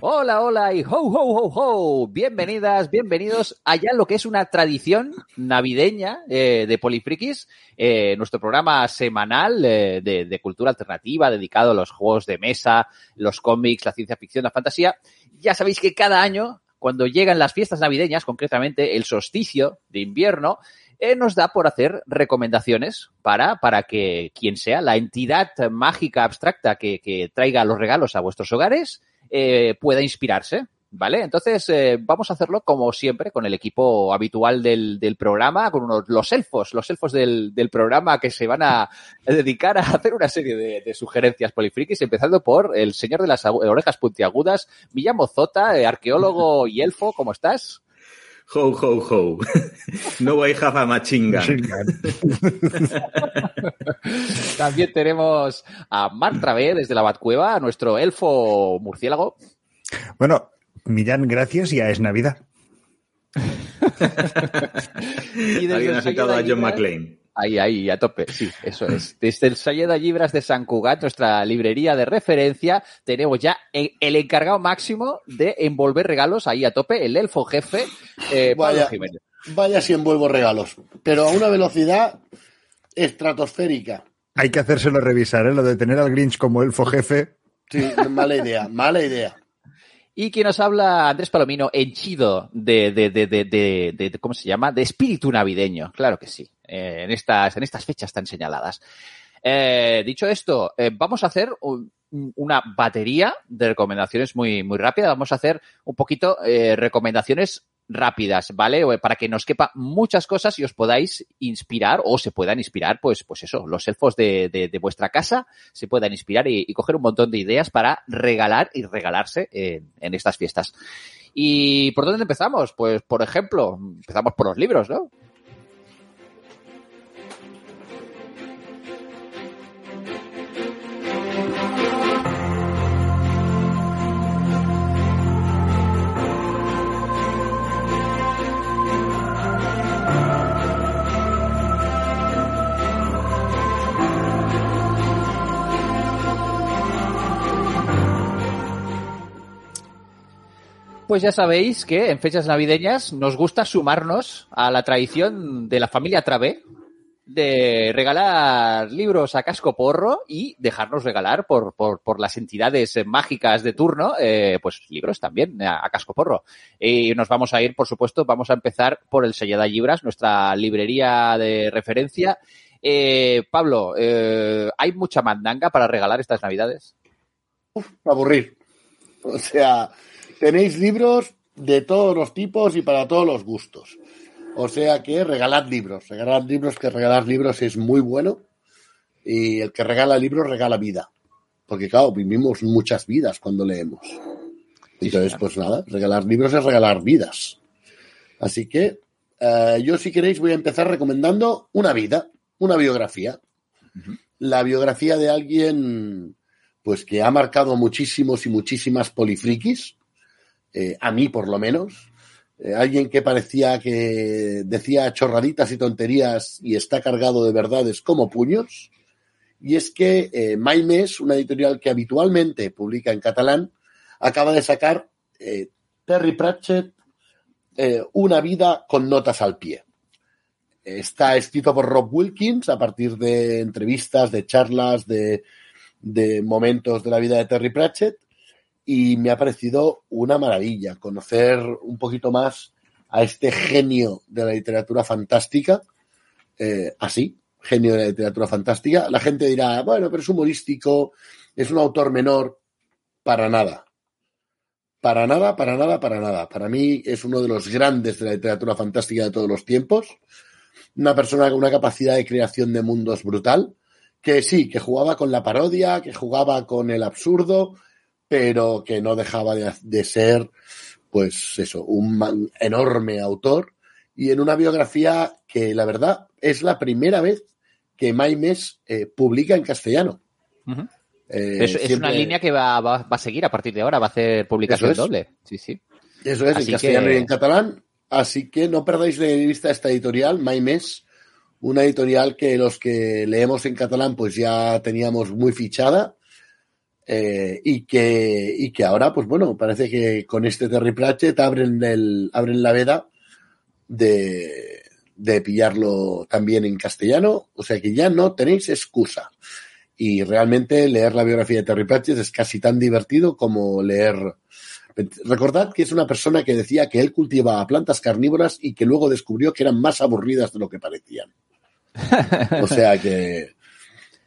Hola, hola y ho, ho, ho, ho. Bienvenidas, bienvenidos allá lo que es una tradición navideña eh, de Polifrikis, eh, nuestro programa semanal eh, de, de cultura alternativa dedicado a los juegos de mesa, los cómics, la ciencia ficción, la fantasía. Ya sabéis que cada año, cuando llegan las fiestas navideñas, concretamente el solsticio de invierno, nos da por hacer recomendaciones para, para que quien sea la entidad mágica abstracta que, que traiga los regalos a vuestros hogares eh, pueda inspirarse. ¿Vale? Entonces, eh, vamos a hacerlo como siempre con el equipo habitual del, del programa, con unos, los elfos, los elfos del, del, programa que se van a dedicar a hacer una serie de, de sugerencias polifrikis, empezando por el señor de las orejas puntiagudas, Millamo Zota, eh, arqueólogo y elfo, ¿cómo estás? Ho, ho, ho. No I have a machine gun. También tenemos a Marc Travé desde la Batcueva, nuestro elfo murciélago. Bueno, Millán, gracias, ya es Navidad. y desde Alguien ha citado a John McClane. Ahí, ahí, a tope, sí, eso es. Desde el Sayeda Libras de San Cugat, nuestra librería de referencia, tenemos ya el, encargado máximo de envolver regalos ahí a tope, el elfo jefe, eh, Pablo Vaya. Jiménez. Vaya si envuelvo regalos, pero a una velocidad estratosférica. Hay que hacérselo revisar, ¿eh? Lo de tener al Grinch como elfo jefe. Sí, mala idea, mala idea. Y quien nos habla, Andrés Palomino, henchido de, de, de, de, de, de- de- ¿cómo se llama? De espíritu navideño, claro que sí, eh, en, estas, en estas fechas tan señaladas. Eh, dicho esto, eh, vamos a hacer un- una batería de recomendaciones muy, muy rápida. Vamos a hacer un poquito eh, recomendaciones rápidas, ¿vale? O, Para que nos quepa muchas cosas y os podáis inspirar o se puedan inspirar, pues, pues eso, los elfos de, de, de vuestra casa se puedan inspirar y, y coger un montón de ideas para regalar y regalarse en estas fiestas. ¿Y por dónde empezamos? Pues, por ejemplo, empezamos por los libros, ¿no? Pues ya sabéis que en fechas navideñas nos gusta sumarnos a la tradición de la familia Travé de regalar libros a casco porro y dejarnos regalar por, por, por las entidades mágicas de turno, eh, pues libros también a, a casco porro. Y nos vamos a ir, por supuesto, vamos a empezar por el Sellada Libras, nuestra librería de referencia. Eh, Pablo, eh, ¿hay mucha mandanga para regalar estas navidades? Aburrir. O sea, tenéis libros de todos los tipos y para todos los gustos. O sea que regalad libros, regalad libros, que regalar libros es muy bueno. Y el que regala libros regala vida. Porque claro, vivimos muchas vidas cuando leemos. Entonces, pues nada, regalar libros es regalar vidas. Así que eh, yo si queréis voy a empezar recomendando una vida, una biografía. La biografía de alguien pues que ha marcado muchísimos y muchísimas polifrikis, eh, a mí por lo menos. Eh, alguien que parecía que decía chorraditas y tonterías y está cargado de verdades como puños. Y es que eh, Maimes, una editorial que habitualmente publica en catalán, acaba de sacar eh, Terry Pratchett, Una vida con notas al pie. Está escrito por Rob Wilkins a partir de entrevistas, de charlas, de momentos de la vida de Terry Pratchett y me ha parecido una maravilla conocer un poquito más a este genio de la literatura fantástica, eh, así, genio de la literatura fantástica. La gente dirá, bueno, pero es humorístico, es un autor menor, para nada. Para nada, para nada, para nada. Para mí es uno de los grandes de la literatura fantástica de todos los tiempos. Una persona con una capacidad de creación de mundos brutal, que sí, que jugaba con la parodia, que jugaba con el absurdo, pero que no dejaba de, de ser, pues eso, un man- enorme autor. Y en una biografía que, la verdad, es la primera vez que Maimes eh, publica en castellano. Eh, es, una línea que va, va- va a seguir a partir de ahora, va a hacer publicación es. doble. Sí, sí. Eso es, Así en castellano que- y en catalán. Así que no perdáis de vista esta editorial, Maimes, una editorial que los que leemos en catalán pues ya teníamos muy fichada eh, y, que, y que ahora, pues bueno, parece que con este Terry Pratchett abren, el, abren la veda de, de pillarlo también en castellano, o sea que ya no tenéis excusa. Y realmente leer la biografía de Terry Pratchett es casi tan divertido como leer Recordad que es una persona que decía que él cultivaba plantas carnívoras y que luego descubrió que eran más aburridas de lo que parecían. O sea que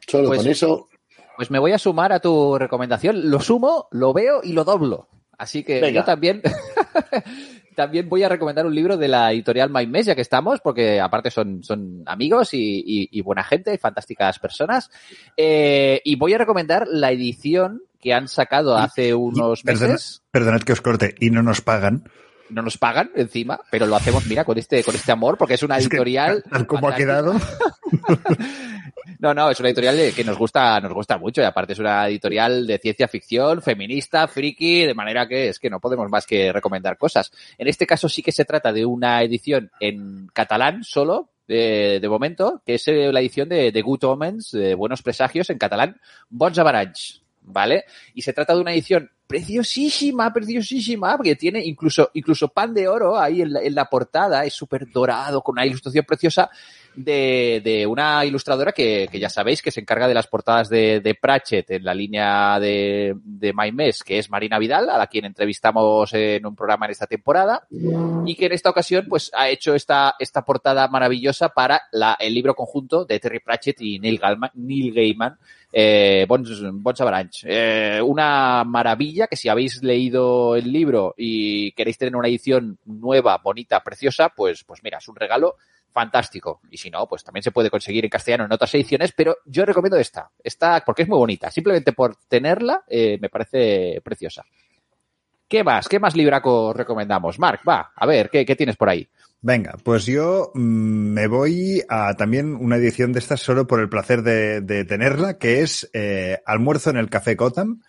solo Pues- con eso, Pues me voy a sumar a tu recomendación. Lo sumo, lo veo y lo doblo. Así que Venga. yo también, también voy a recomendar un libro de la editorial My ya que estamos, porque aparte son, son amigos y, y- y buena gente, y fantásticas personas. Eh, y voy a recomendar la edición que han sacado hace unos Perdona- meses. Perdonad que os corte, y no nos pagan. No nos pagan encima, pero lo hacemos, mira, con este, con este amor, porque es una Es que, editorial. tal como ha quedado. No, no, es una editorial que nos gusta, nos gusta mucho y aparte es una editorial de ciencia ficción, feminista, friki, de manera que es que no podemos más que recomendar cosas. En este caso sí que se trata de una edición en catalán solo, de, de momento, que es eh, la edición de, de Good Omens, de Buenos Presagios en catalán, Bons Avaranys, ¿vale? Y se trata de una edición preciosísima, preciosísima, porque tiene incluso, incluso pan de oro ahí en la, en la portada, es súper dorado, con una ilustración preciosa de, de una ilustradora que, que ya sabéis que se encarga de las portadas de, de Pratchett en la línea de, de My Mes, que es Marina Vidal, a la quien entrevistamos en un programa en esta temporada, y que en esta ocasión pues ha hecho esta, esta portada maravillosa para la, el libro conjunto de Terry Pratchett y Neil, Gaiman, Neil Gaiman, eh, Bons Avalanche. Eh, una maravilla que si habéis leído el libro y queréis tener una edición nueva, bonita, preciosa, pues, pues mira, es un regalo fantástico. Y si no, pues también se puede conseguir en castellano en otras ediciones, pero yo recomiendo esta, esta porque es muy bonita. Simplemente por tenerla, eh, me parece preciosa. ¿Qué más? ¿Qué más libraco recomendamos? Marc, va, a ver, ¿qué, tienes por ahí? Venga, pues yo mm, me voy a también una edición de estas solo por el placer de, tenerla, que es eh, Almuerzo en el Café Gotham.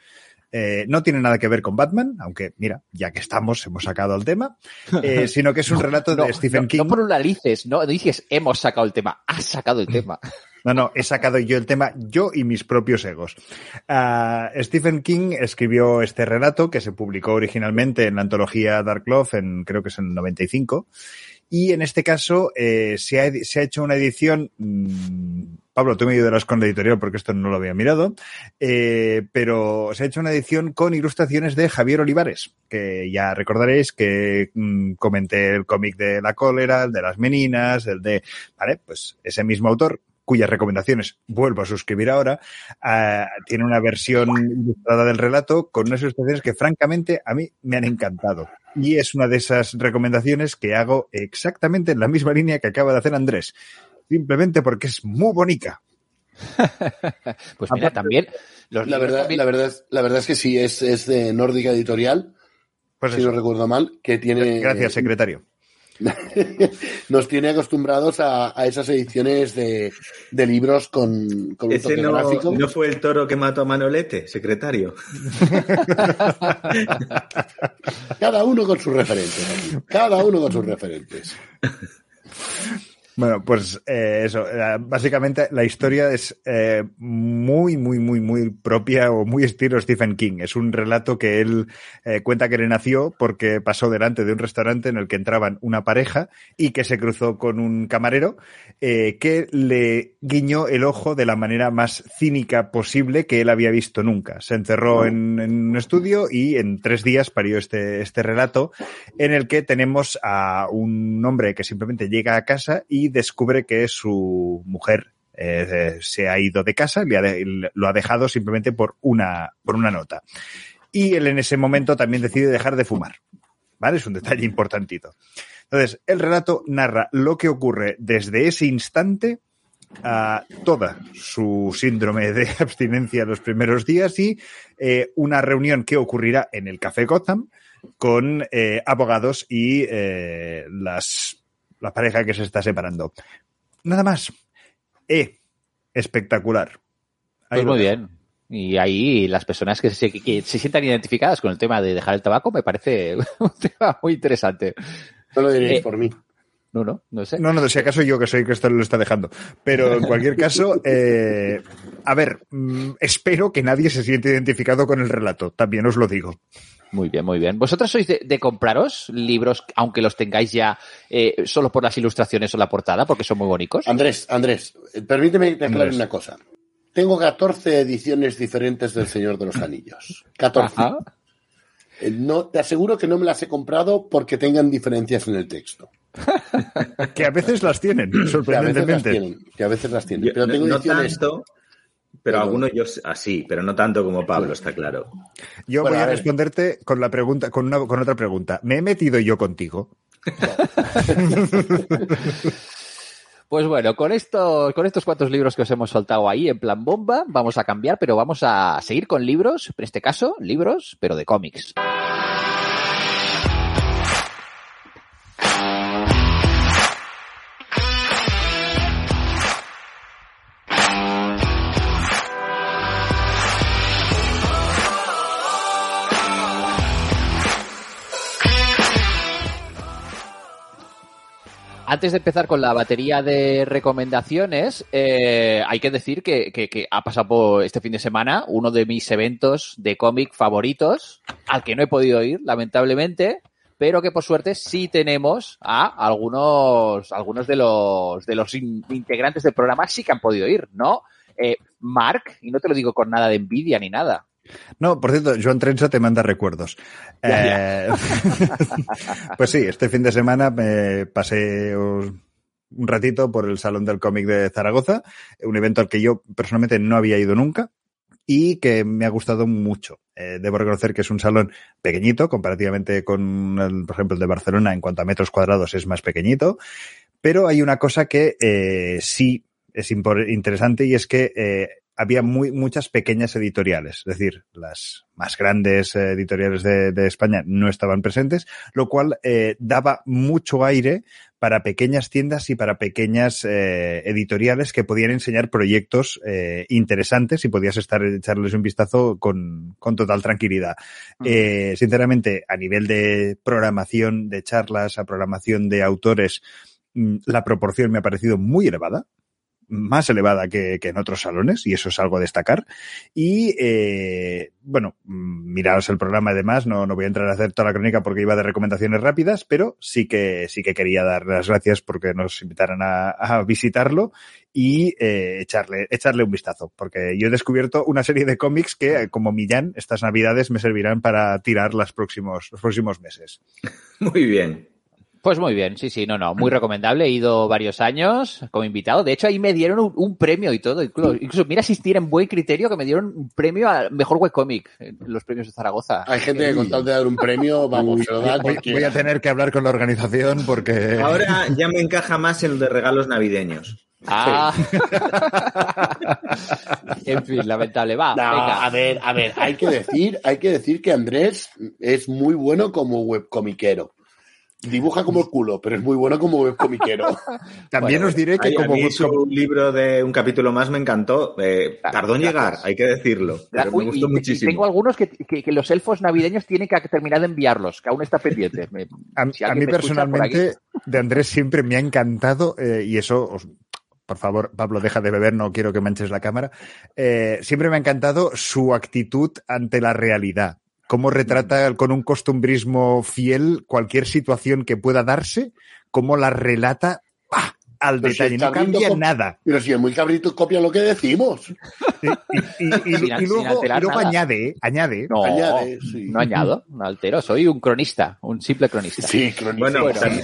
Eh, no tiene nada que ver con Batman, aunque mira, ya que estamos, hemos sacado el tema, eh, sino que es un relato No, de Stephen no, King. No pluralices, no dices hemos sacado el tema, has sacado el tema. No, no, he sacado yo el tema, yo y mis propios egos. Ah, Stephen King escribió este relato que se publicó originalmente en la antología Dark Love, en, creo que es en el 95. Y en este caso eh, se, ha, se, ha, hecho una edición. Mmm, Pablo, tú me ayudarás con la editorial porque esto no lo había mirado. Eh, pero se ha hecho una edición con ilustraciones de Javier Olivares, que ya recordaréis que mmm, comenté el cómic de la cólera, el de las meninas, el de. Vale, pues ese mismo autor cuyas recomendaciones vuelvo a suscribir ahora, uh, tiene una versión ilustrada del relato con unas ilustraciones que francamente a mí me han encantado. Y es una de esas recomendaciones que hago exactamente en la misma línea que acaba de hacer Andrés, simplemente porque es muy bonita. pues mira, también... Los la, verdad, también... la, verdad, es, la verdad es que sí, es, es de Nórdica Editorial, pues si eso. no recuerdo mal, que tiene... Gracias, secretario. nos tiene acostumbrados a, a esas ediciones de, de, libros con, con un Ese toque no, gráfico. ¿No fue el toro que mató a Manolete, secretario? Cada uno con sus referentes. Cada uno con sus referentes. Bueno, pues eh, eso, básicamente la historia es eh, muy, muy, muy, muy propia o muy estilo Stephen King. Es un relato que él eh, cuenta que le nació porque pasó delante de un restaurante en el que entraban una pareja y que se cruzó con un camarero eh, que le guiñó el ojo de la manera más cínica posible que él había visto nunca. Se encerró en, en un estudio y en tres días parió este, este relato en el que tenemos a un hombre que simplemente llega a casa y descubre que su mujer eh, se ha ido de casa, le ha de, lo ha dejado simplemente por una, por una nota. Y él en ese momento también decide dejar de fumar. ¿Vale? Es un detalle importantito. Entonces, el relato narra lo que ocurre desde ese instante a toda su síndrome de abstinencia los primeros días y eh, una reunión que ocurrirá en el Café Gotham con eh, abogados y las, la pareja que se está separando. Nada más. Eh, espectacular. Ahí Pues muy bien. Y ahí las personas que se, que se sientan identificadas con el tema de dejar el tabaco me parece un tema muy interesante. No lo diréis Eh, por mí. No, no, no sé. No, no, si acaso yo que soy que esto lo está dejando. Pero en cualquier caso, eh, a ver, mm, espero que nadie se siente identificado con el relato, también os lo digo. Muy bien, muy bien. ¿Vosotros sois de, de compraros libros, aunque los tengáis ya eh, solo por las ilustraciones o la portada, porque son muy bonitos? Andrés, Andrés, eh, permíteme Andrés. una cosa. Tengo 14 ediciones diferentes del Señor de los Anillos. 14. Ajá. Eh, No, te aseguro que no me las he comprado porque tengan diferencias en el texto. Que a veces las tienen, Que a veces las sorprendentemente. tienen. Que a veces las tienen. Yo- Pero no, tengo no ediciones. tanto, pero Pero- algunos yo así, pero no tanto como Pablo, está claro. Yo Bueno, voy a a responderte con la pregunta, con, una, con otra pregunta. ¿Me he metido yo contigo? Pues bueno, con estos, con estos cuantos libros que os hemos soltado ahí en plan bomba, vamos a cambiar, pero vamos a seguir con libros, en este caso, libros, pero de cómics. Antes de empezar con la batería de recomendaciones, eh, hay que decir que, que- que ha pasado por este fin de semana uno de mis eventos de cómic favoritos, al que no he podido ir, lamentablemente, pero que por suerte sí tenemos a algunos, algunos de los, de los in- integrantes del programa sí que han podido ir, ¿no? Eh, Mark, y no te lo digo con nada de envidia ni nada. No, por cierto, Joan Trenza te manda recuerdos. Eh, pues sí, este fin de semana me pasé un ratito por el Salón del Cómic de Zaragoza, un evento al que yo personalmente no había ido nunca y que me ha gustado mucho. Eh, debo reconocer que es un salón pequeñito, comparativamente con, el, por ejemplo, el de Barcelona, en cuanto a metros cuadrados es más pequeñito, pero hay una cosa que eh, sí es interesante y es que había muy, muchas pequeñas editoriales, es decir, las más grandes eh, editoriales de, de España no estaban presentes, lo cual eh, daba mucho aire para pequeñas tiendas y para pequeñas eh, editoriales que podían enseñar proyectos eh, interesantes y podías estar echarles un vistazo con, con total tranquilidad. Eh, sinceramente, a nivel de programación de charlas, a programación de autores, mm, la proporción me ha parecido muy elevada más elevada que, que en otros salones, y eso es algo a destacar. Y, eh, bueno, miraos el programa además, no, no voy a entrar a hacer toda la crónica porque iba de recomendaciones rápidas, pero sí que, sí que quería dar las gracias porque nos invitaran a, visitarlo y eh, echarle, echarle un vistazo, porque yo he descubierto una serie de cómics que, como Millán, estas navidades me servirán para tirar las próximos, los próximos meses. Muy bien. Pues muy bien, sí, sí, no, no, muy recomendable. He ido varios años como invitado. De hecho, ahí me dieron un, un premio y todo. Incluso, incluso, mira si tienen buen criterio que me dieron un premio al mejor webcomic en los premios de Zaragoza. Hay gente que con tal de dar un premio, vamos, se lo da a Voy, a tener que hablar con la organización porque... Ahora ya me encaja más el de regalos navideños. Ah. en fin, lamentable. Va, No, venga. a ver, a ver, hay que decir, hay que decir que Andrés es muy bueno como webcomiquero. Dibuja como el culo, pero es muy bueno como webcomiquero. También Bueno, os diré que Ay, a como mí webcom- su libro de un capítulo más me encantó. Eh, Claro, tardó en gracias. llegar, hay que decirlo. Pero Uy, me gustó y- y muchísimo. Tengo algunos que, que- que los elfos navideños tienen que terminar de enviarlos, que aún está pendiente. Me- A, si a alguien mí personalmente, de Andrés siempre me ha encantado, eh, y eso, os- por favor, Pablo, deja de beber, no quiero que manches la cámara. Eh, siempre me ha encantado su actitud ante la realidad. Cómo retrata con un costumbrismo fiel cualquier situación que pueda darse, cómo la relata ¡pah! al Pero detalle, no cambia nada. Pero si es muy cabrito, copia lo que decimos. Y, y- y- y- Sin- y sin luego, añade, ¿eh? añade. No, Añade, sí. no añado, no altero. Soy un cronista, un simple cronista. Sí, cronista. Bueno, Bueno, también-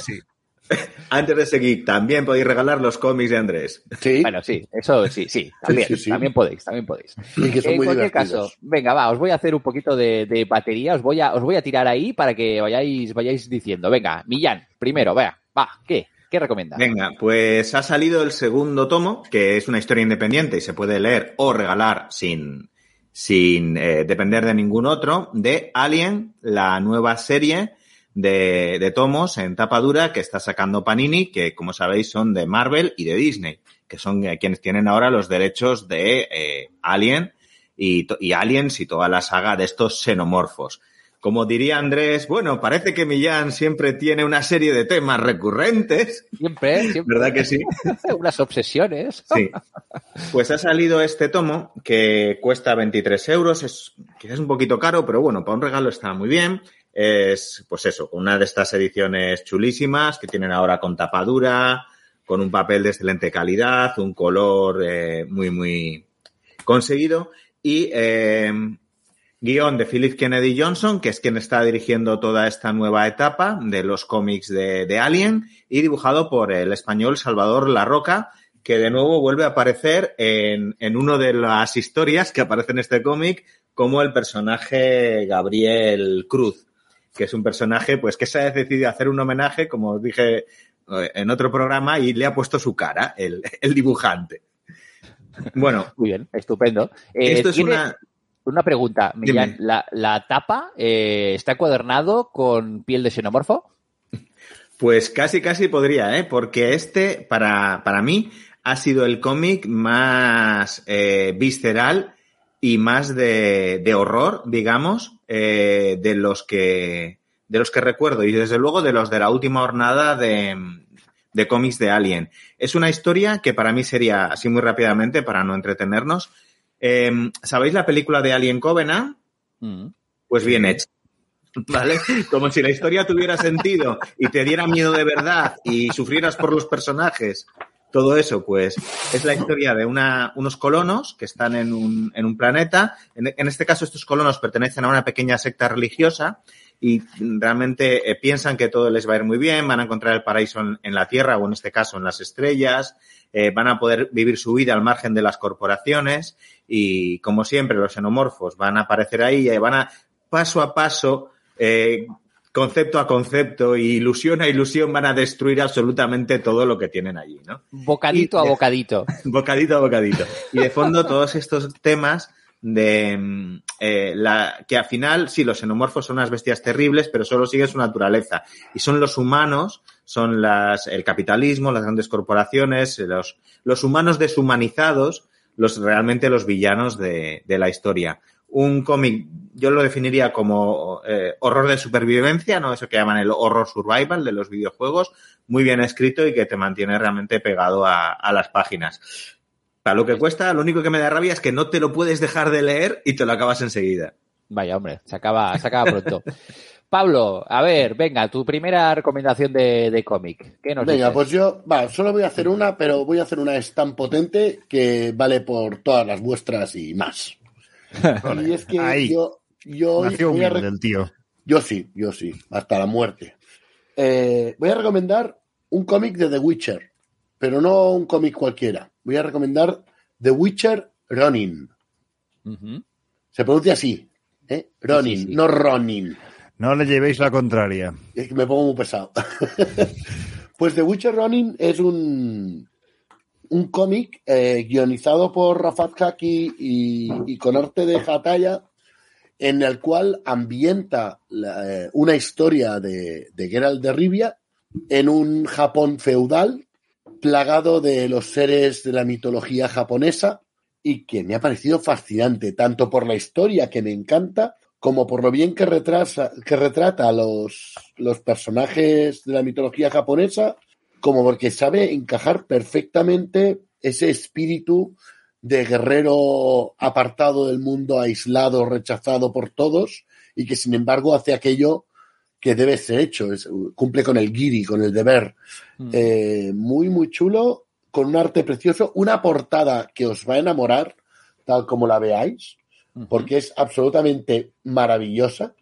antes de seguir, también podéis regalar los cómics de Andrés. Sí, Bueno, sí, eso sí, sí, también, sí, sí. también podéis, también podéis. y que son en muy cualquier divertidos. caso, venga, va, os voy a hacer un poquito de, de batería, os voy a, os voy a tirar ahí para que vayáis, vayáis diciendo. Venga, Millán, primero, vea, va, ¿qué? ¿qué recomienda? Venga, pues ha salido el segundo tomo, que es una historia independiente y se puede leer o regalar sin, sin eh, depender de ningún otro, de Alien, la nueva serie de, de tomos en tapa dura que está sacando Panini, que como sabéis son de Marvel y de Disney, que son eh, quienes tienen ahora los derechos de eh, Alien y, y Aliens y toda la saga de estos xenomorfos. Como diría Andrés, bueno, parece que Millán siempre tiene una serie de temas recurrentes, Siempre, siempre. ¿verdad que sí? Unas obsesiones. Sí. Pues ha salido este tomo que cuesta 23 euros. Es quizás un poquito caro, pero bueno, para un regalo está muy bien. Es, pues eso, una de estas ediciones chulísimas que tienen ahora con tapadura, con un papel de excelente calidad, un color eh, muy, muy conseguido. Y eh, guion de Philip Kennedy Johnson, que es quien está dirigiendo toda esta nueva etapa de los cómics de, de Alien, y dibujado por el español Salvador La Roca, que de nuevo vuelve a aparecer en, en una de las historias que aparece en este cómic como el personaje Gabriel Cruz, que es un personaje pues que se ha decidido hacer un homenaje, como os dije eh, en otro programa, y le ha puesto su cara, el, el dibujante. Bueno, Muy bien, estupendo. Eh, esto es ¿tiene- una... Una pregunta, Millán. ¿La, la tapa eh, está encuadernado con piel de xenomorfo? Pues casi, casi podría, ¿eh? Porque este, para, para mí, ha sido el cómic más eh, visceral y más de, de horror, digamos, eh, de los que de los que recuerdo y desde luego de los de la última jornada de, de cómics de Alien. Es una historia que para mí sería, así muy rápidamente, para no entretenernos, eh, ¿sabéis la película de Alien Covenant? Mm. Pues bien hecho. ¿Vale? Como si la historia tuviera sentido y te diera miedo de verdad y sufrieras por los personajes. Todo eso, pues, es la historia de unos colonos que están en un, en un planeta. En, este caso, estos colonos pertenecen a una pequeña secta religiosa y realmente eh, piensan que todo les va a ir muy bien, van a encontrar el paraíso en, en la Tierra o en este caso en las estrellas, eh, van a poder vivir su vida al margen de las corporaciones y, como siempre, los xenomorfos van a aparecer ahí y van a, paso a paso, eh, concepto a concepto y ilusión a ilusión van a destruir absolutamente todo lo que tienen allí, ¿no? Bocadito Y- a bocadito. bocadito a bocadito. Y de fondo todos estos temas de mm, eh, la que al final sí los xenomorfos son unas bestias terribles pero solo siguen su naturaleza y son los humanos son las el capitalismo las grandes corporaciones los los humanos deshumanizados los realmente los villanos de, de la historia un cómic yo lo definiría como eh, horror de supervivencia no eso que llaman el horror survival de los videojuegos muy bien escrito y que te mantiene realmente pegado a, a las páginas para lo que cuesta, lo único que me da rabia es que no te lo puedes dejar de leer y te lo acabas enseguida. Vaya, hombre, se acaba, se acaba pronto. Pablo, a ver, venga, tu primera recomendación de, de cómic. ¿Qué nos Venga, dices? pues yo, va, solo voy a hacer una, pero voy a hacer una es tan potente que vale por todas las vuestras y más. Y es que Ahí. yo, yo, Nació voy a el tío. yo sí, yo sí, hasta la muerte. Eh, voy a recomendar un cómic de The Witcher, pero no un cómic cualquiera. Voy a recomendar The Witcher Ronin. Ujú. Se pronuncia así, ¿eh? Ronin, Sí, sí, sí. no Ronin. No le llevéis la contraria. Es que me pongo muy pesado. pues The Witcher Ronin es un, un cómic eh, guionizado por Rafat Haki y, con arte de Hataya, en el cual ambienta eh, una historia de, de de Rivia en un Japón feudal, plagado de los seres de la mitología japonesa, y que me ha parecido fascinante, tanto por la historia que me encanta, como por lo bien que, retrasa, que retrata a los, los personajes de la mitología japonesa, como porque sabe encajar perfectamente ese espíritu de guerrero apartado del mundo, aislado, rechazado por todos, y que sin embargo hace aquello que debe ser hecho, es- cumple con el giri, con el deber. Mm. Eh, muy, muy chulo, con un arte precioso, una portada que os va a enamorar, tal como la veáis, porque es absolutamente maravillosa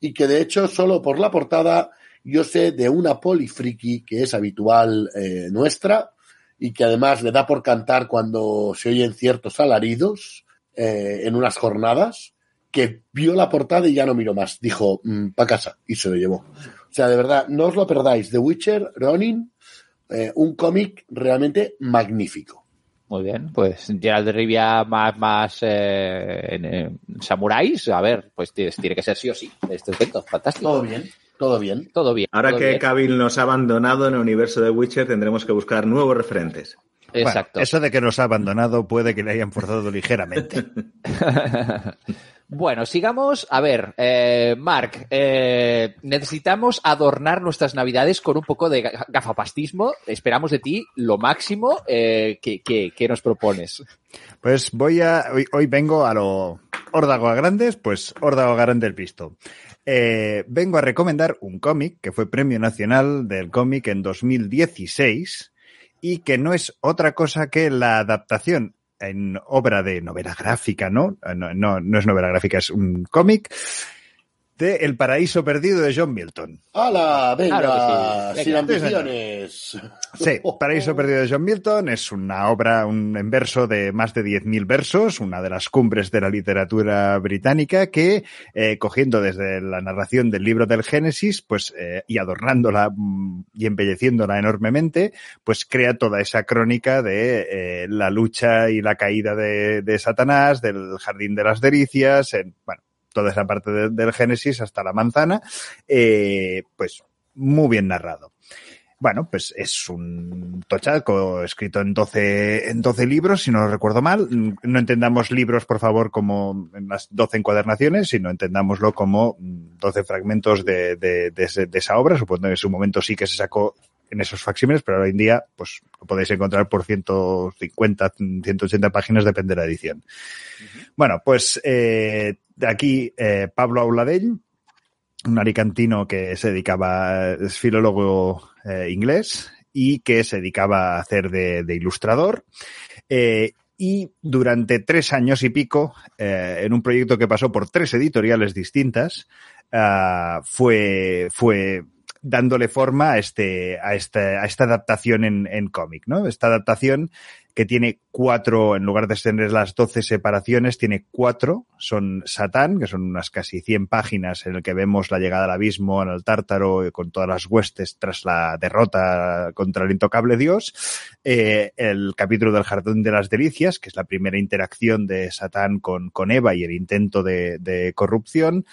y que de hecho solo por la portada yo sé de una polifriki que es habitual eh, nuestra y que además le da por cantar cuando se oyen ciertos alaridos eh, en unas jornadas, que vio la portada y ya no miró más. Dijo, para casa y se lo llevó. O sea, de verdad, no os lo perdáis. The Witcher, Ronin, eh, un cómic realmente magnífico. Muy bien, pues Gerald de Rivia más, más eh, en, en samuráis, a ver, pues tiene, tiene que ser sí o sí, este evento, fantástico. Todo bien, todo bien. Todo bien. Ahora todo que bien. Cavill nos ha abandonado en el universo de Witcher, tendremos que buscar nuevos referentes. Exacto. Bueno, eso de que nos ha abandonado puede que le hayan forzado ligeramente. Bueno, sigamos. A ver, eh, Marc, eh, necesitamos adornar nuestras navidades con un poco de ga- gafapastismo. Esperamos de ti lo máximo. Eh, que, que- que nos propones? Pues voy a. Hoy, hoy vengo a lo. Órdago a grandes, pues Órdago a grandes visto. Eh, vengo a recomendar un cómic que fue Premio Nacional del Cómic en 2016 y que no es otra cosa que la adaptación en obra de novela gráfica, ¿no? No, no, no es novela gráfica, es un cómic de El Paraíso Perdido de John Milton. ¡Hala! Venga, Claro sí, sin venga. ambiciones. Sí, Paraíso Perdido de John Milton es una obra, un en verso de más de 10.000 versos, una de las cumbres de la literatura británica que, eh, cogiendo desde la narración del libro del Génesis, pues, eh, y adornándola mm, y embelleciéndola enormemente, pues crea toda esa crónica de eh, la lucha y la caída de, de Satanás, del jardín de las delicias, en, bueno, toda esa parte de- del Génesis hasta la manzana, eh, pues muy bien narrado. Bueno, pues es un tochaco escrito en 12, en 12 libros, si no lo recuerdo mal. No entendamos libros, por favor, como en las 12 encuadernaciones, sino entendámoslo como mm, 12 fragmentos de, de, de esa obra. Supongo que en su momento sí que se sacó en esos facsímiles, pero hoy en día pues lo podéis encontrar por 150, 180 páginas, depende de la edición. Bueno, pues eh, de aquí eh, Pablo Auladell, un alicantino que se dedicaba, es filólogo eh, inglés y que se dedicaba a hacer de, de ilustrador. Eh, y durante tres años y pico, eh, en un proyecto que pasó por tres editoriales distintas, ah, fue, fue dándole forma a este, a esta, a esta adaptación en, en cómic, ¿no? Esta adaptación que tiene cuatro, en lugar de tener las doce separaciones, tiene cuatro. Son Satán, que son unas casi 100 páginas en el que vemos la llegada al abismo, en el tártaro, con todas las huestes tras la derrota contra el intocable Dios. Eh, el capítulo del Jardín de las Delicias, que es la primera interacción de Satán con, con Eva y el intento de, de corrupción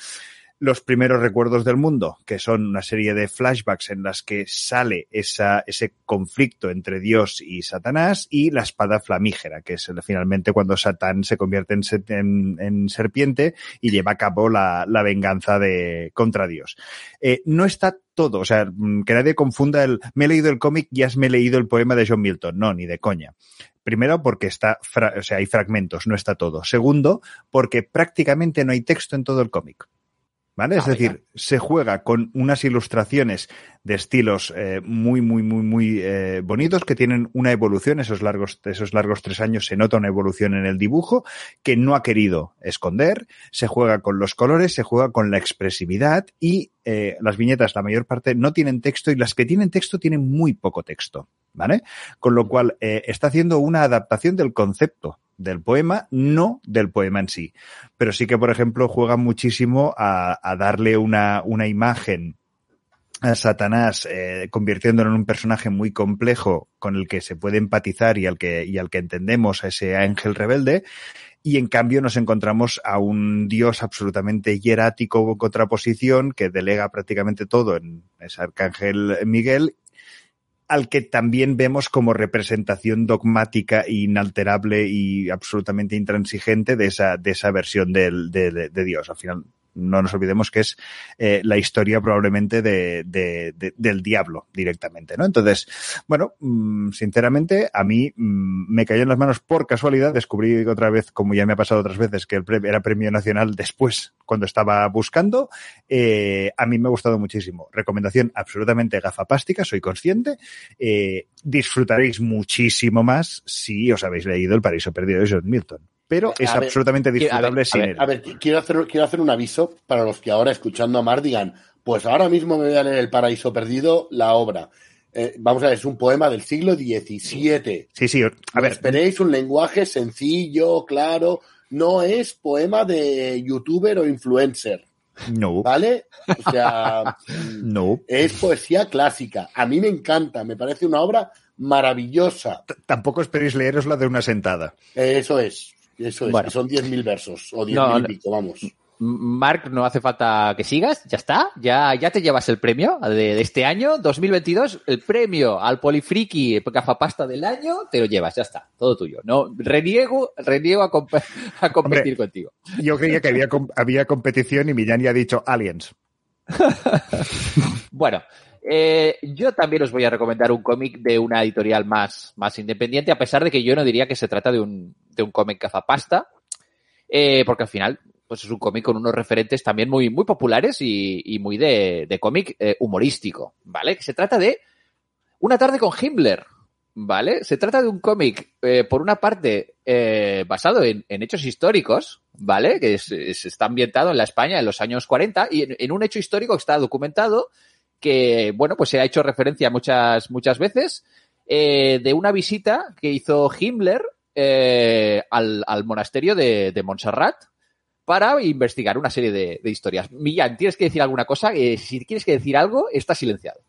los primeros recuerdos del mundo, que son una serie de flashbacks en las que sale esa, ese conflicto entre Dios y Satanás, y la espada flamígera, que es finalmente cuando Satán se convierte en, se- en- en serpiente y lleva a cabo la, la venganza de, contra Dios. Eh, no está todo, o sea, mm, que nadie confunda el me he leído el cómic, ya me he leído el poema de John Milton. No, ni de coña. Primero, porque está, o sea, hay fragmentos, no está todo. Segundo, porque prácticamente no hay texto en todo el cómic. ¿Vale? es Ah, decir, se juega con unas ilustraciones de estilos eh, muy, muy, muy, muy eh, bonitos que tienen una evolución. Esos largos, esos largos tres años se nota una evolución en el dibujo que no ha querido esconder. Se juega con los colores, se juega con la expresividad y eh, las viñetas, la mayor parte, no tienen texto y las que tienen texto tienen muy poco texto. ¿Vale? Con lo cual, eh, está haciendo una adaptación del concepto del poema, no del poema en sí. Pero sí que, por ejemplo, juega muchísimo a, a darle una, una imagen a Satanás, eh, convirtiéndolo en un personaje muy complejo con el que se puede empatizar y al que, y al que entendemos a ese ángel rebelde. Y en cambio nos encontramos a un dios absolutamente hierático con contraposición que delega prácticamente todo en ese arcángel Miguel al que también vemos como representación dogmática e inalterable y absolutamente intransigente de esa, de esa versión de Dios. Al final, no nos olvidemos que es eh, la historia probablemente de, de, de, del diablo directamente, ¿no? Entonces, bueno, mmm, sinceramente, a mí mmm, me cayó en las manos por casualidad. Descubrí otra vez, como ya me ha pasado otras veces, que el premio, era premio nacional después, cuando estaba buscando. Eh, a mí me ha gustado muchísimo. Recomendación absolutamente gafapástica, soy consciente. Eh, disfrutaréis muchísimo más si os habéis leído El Paraíso Perdido de John Milton pero es A ver, absolutamente disfrutable a sin ver, él. A ver, quiero hacer, quiero hacer un aviso para los que ahora escuchando a Mar digan, pues ahora mismo me voy a leer El Paraíso Perdido, la obra. Eh, vamos a ver, es un poema del siglo XVII. Sí, sí, a ver. esperéis un lenguaje sencillo, claro. No es poema de youtuber o influencer. No. ¿Vale? O sea, No. es poesía clásica. A mí me encanta, me parece una obra maravillosa. T- Tampoco esperéis leeros la de una sentada. Eso es, eso es. Bueno. que son 10.000 versos, o 10.000 No, y no. pico, vamos. Marc, no hace falta que sigas, ya está, ya, ya te llevas el premio de, de este año, 2022, el premio al Polifriki Gafapasta del año, te lo llevas, ya está, todo tuyo. No, reniego, reniego a, comp- a competir Hombre. contigo. Yo creía que había, había competición y Millán ya ha dicho Aliens. Bueno, eh, yo también os voy a recomendar un cómic de una editorial más, más independiente, a pesar de que yo no diría que se trata de un, de un cómic gafapasta, eh, porque al final pues es un cómic con unos referentes también muy, muy populares y, muy de, de cómic eh, humorístico, ¿vale? Se trata de Una tarde con Himmler, ¿vale? Se trata de un cómic, eh, por una parte, basado en, en hechos históricos, ¿vale? Que es- es- está ambientado en la España en los años 40 y en un hecho histórico que está documentado que, bueno, pues se ha hecho referencia muchas, muchas veces, eh, de una visita que hizo Himmler eh, al, al monasterio de, de Montserrat para investigar una serie de, de historias. Millán, ¿tienes que decir alguna cosa? Eh, si quieres que decir algo, está silenciado.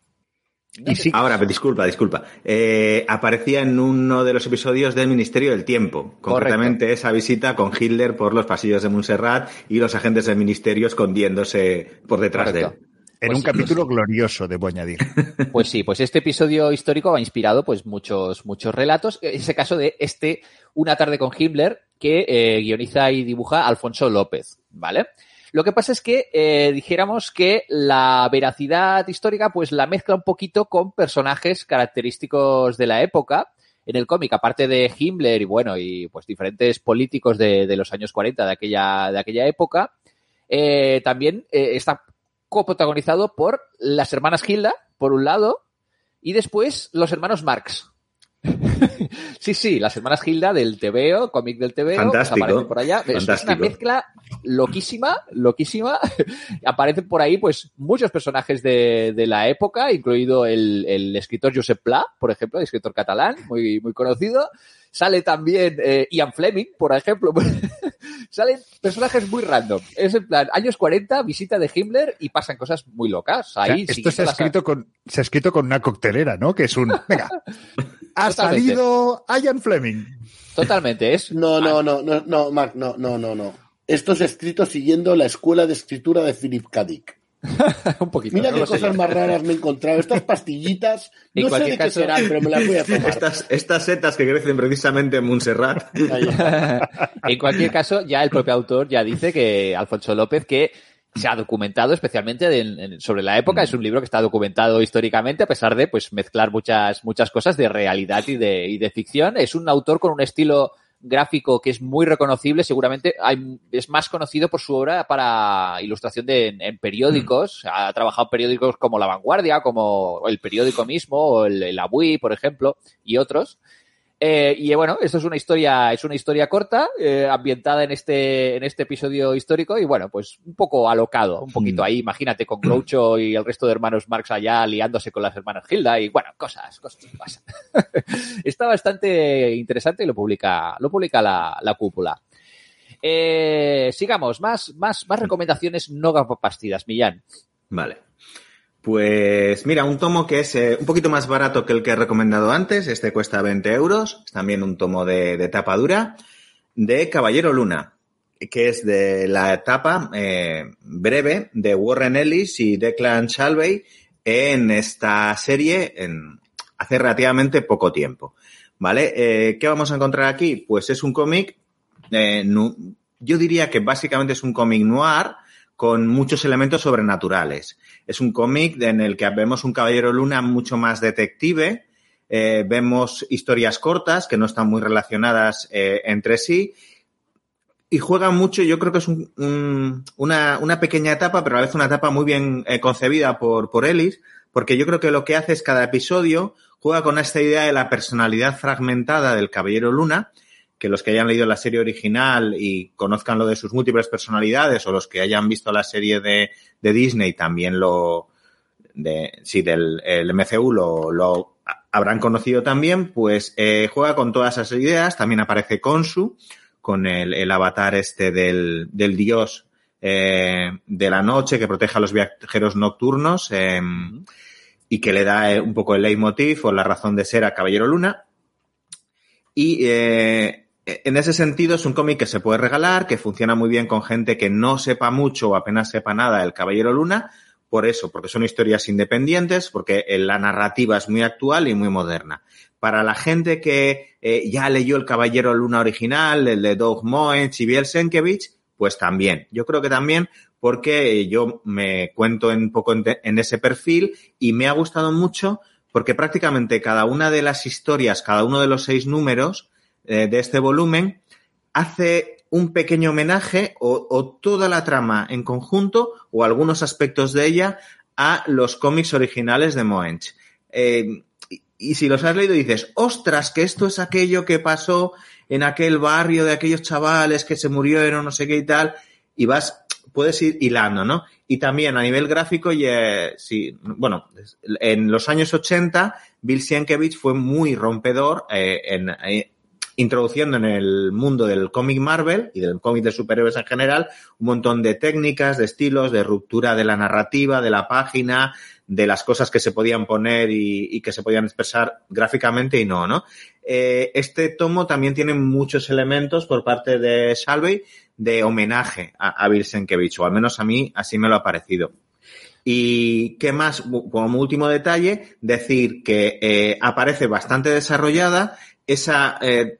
Y sí, Ahora, disculpa, disculpa. Eh, aparecía en uno de los episodios del Ministerio del Tiempo. Concretamente esa visita con Hitler por los pasillos de Montserrat y los agentes del ministerio escondiéndose por detrás de él. En pues un sí. capítulo glorioso, debo añadir. Pues sí, pues este episodio histórico ha inspirado pues muchos, muchos relatos. En ese caso de este Una tarde con Himmler, que eh, guioniza y dibuja Alfonso López, ¿vale? Lo que pasa es que eh, dijéramos que la veracidad histórica pues la mezcla un poquito con personajes característicos de la época. En el cómic, aparte de Himmler y bueno, y pues diferentes políticos de, de los años 40 de aquella, de aquella época, eh, también eh, está coprotagonizado por las hermanas Hilda, por un lado, y después los hermanos Marx. sí, sí, las hermanas Hilda del TVO, cómic del TVO, pues Fantástico. aparecen por allá. Es- Es una mezcla loquísima, loquísima. aparecen por ahí, pues, muchos personajes de, de la época, incluido el, el escritor Josep Pla, por ejemplo, el escritor catalán, muy, muy conocido. Sale también eh, Ian Fleming, por ejemplo. Salen personajes muy random. Es en plan, años 40, visita de Himmler y pasan cosas muy locas. O sea, Ahí, esto se ha, las- escrito con, se ha escrito con una coctelera, ¿no? Que es un... Venga, ha Totalmente. salido Ian Fleming. Totalmente, es. No, no, no, no, no, Marc, no, no, no, no. Esto es escrito siguiendo la escuela de escritura de Philip K. Dick. un poquito. Mira qué cosas más raras me he encontrado. Estas pastillitas, En no sé de qué caso- serán, pero me las voy a tomar. Estas, estas setas que crecen precisamente en Montserrat. En cualquier caso, ya el propio autor ya dice que Alfonso López que se ha documentado especialmente de- en- sobre la época. Es un libro que está documentado históricamente a pesar de pues mezclar muchas, muchas cosas de realidad y de, y de ficción. Es un autor con un estilo gráfico que es muy reconocible. Seguramente hay- es más conocido por su obra para ilustración de, en, en periódicos. Ha trabajado en periódicos como La Vanguardia, como el periódico mismo, o el, el Abui, por ejemplo, y otros. Eh, y eh, bueno, esto es una historia, es una historia corta, eh, ambientada en este, en este episodio histórico, y bueno, pues un poco alocado, un poquito Mm. ahí, imagínate, con Groucho y el resto de hermanos Marx allá liándose con las hermanas Hilda, y bueno, cosas, cosas que pasan. Está bastante interesante y lo publica, lo publica la, la cúpula. Eh, sigamos, más, más, más recomendaciones no gafapastidas, Millán. Vale. Pues mira, un tomo que es eh, un poquito más barato que el que he recomendado antes. Este cuesta 20 euros. Es también un tomo de, tapa dura de Caballero Luna, que es de la etapa eh, breve de Warren Ellis y Declan Shalvey en esta serie en hace relativamente poco tiempo. ¿Vale? Eh, ¿Qué vamos a encontrar aquí? Pues es un cómic, yo diría que básicamente es un cómic noir con muchos elementos sobrenaturales. Es un cómic en el que vemos un Caballero Luna mucho más detective, eh, vemos historias cortas que no están muy relacionadas eh, entre sí y juega mucho, yo creo que es un- un- una, una pequeña etapa, pero a la vez una etapa muy bien eh, concebida por, por Ellis, porque yo creo que lo que hace es cada episodio juega con esta idea de la personalidad fragmentada del Caballero Luna, que los que hayan leído la serie original y conozcan lo de sus múltiples personalidades o los que hayan visto la serie de, de Disney también lo, de, sí, del el MCU lo, lo habrán conocido también, pues eh, juega con todas esas ideas. También aparece Konsu, con el, el avatar este del, del dios eh, de la noche que protege a los viajeros nocturnos eh, y que le da eh, un poco el leitmotiv o la razón de ser a Caballero Luna. Y en ese sentido es un cómic que se puede regalar, que funciona muy bien con gente que no sepa mucho o apenas sepa nada del Caballero Luna, por eso, porque son historias independientes, porque eh, la narrativa es muy actual y muy moderna. Para la gente que eh, ya leyó El Caballero Luna original, el de Doug Moench y Biel Sienkiewicz, pues también. Yo creo que también porque yo me cuento un poco en ese perfil y me ha gustado mucho porque prácticamente cada una de las historias, cada uno de los seis números eh, de este volumen hace un pequeño homenaje o, toda la trama en conjunto o algunos aspectos de ella a los cómics originales de Moench. Eh, y, si los has leído dices, ostras, que esto es aquello que pasó en aquel barrio de aquellos chavales que se murieron, no sé qué y tal, y vas, puedes ir hilando, ¿no? Y también a nivel gráfico, y, eh, sí, bueno, en los años 80, Bill Sienkiewicz fue muy rompedor en, introduciendo en el mundo del cómic Marvel y del cómic de superhéroes en general un montón de técnicas, de estilos, de ruptura de la narrativa, de la página, de las cosas que se podían poner y, y que se podían expresar gráficamente y no, ¿no? Eh, este tomo también tiene muchos elementos por parte de Salvey de homenaje a, a Bill Sienkiewicz, o al menos a mí así me lo ha parecido. Y qué más, como último detalle, decir que eh, aparece bastante desarrollada esa eh,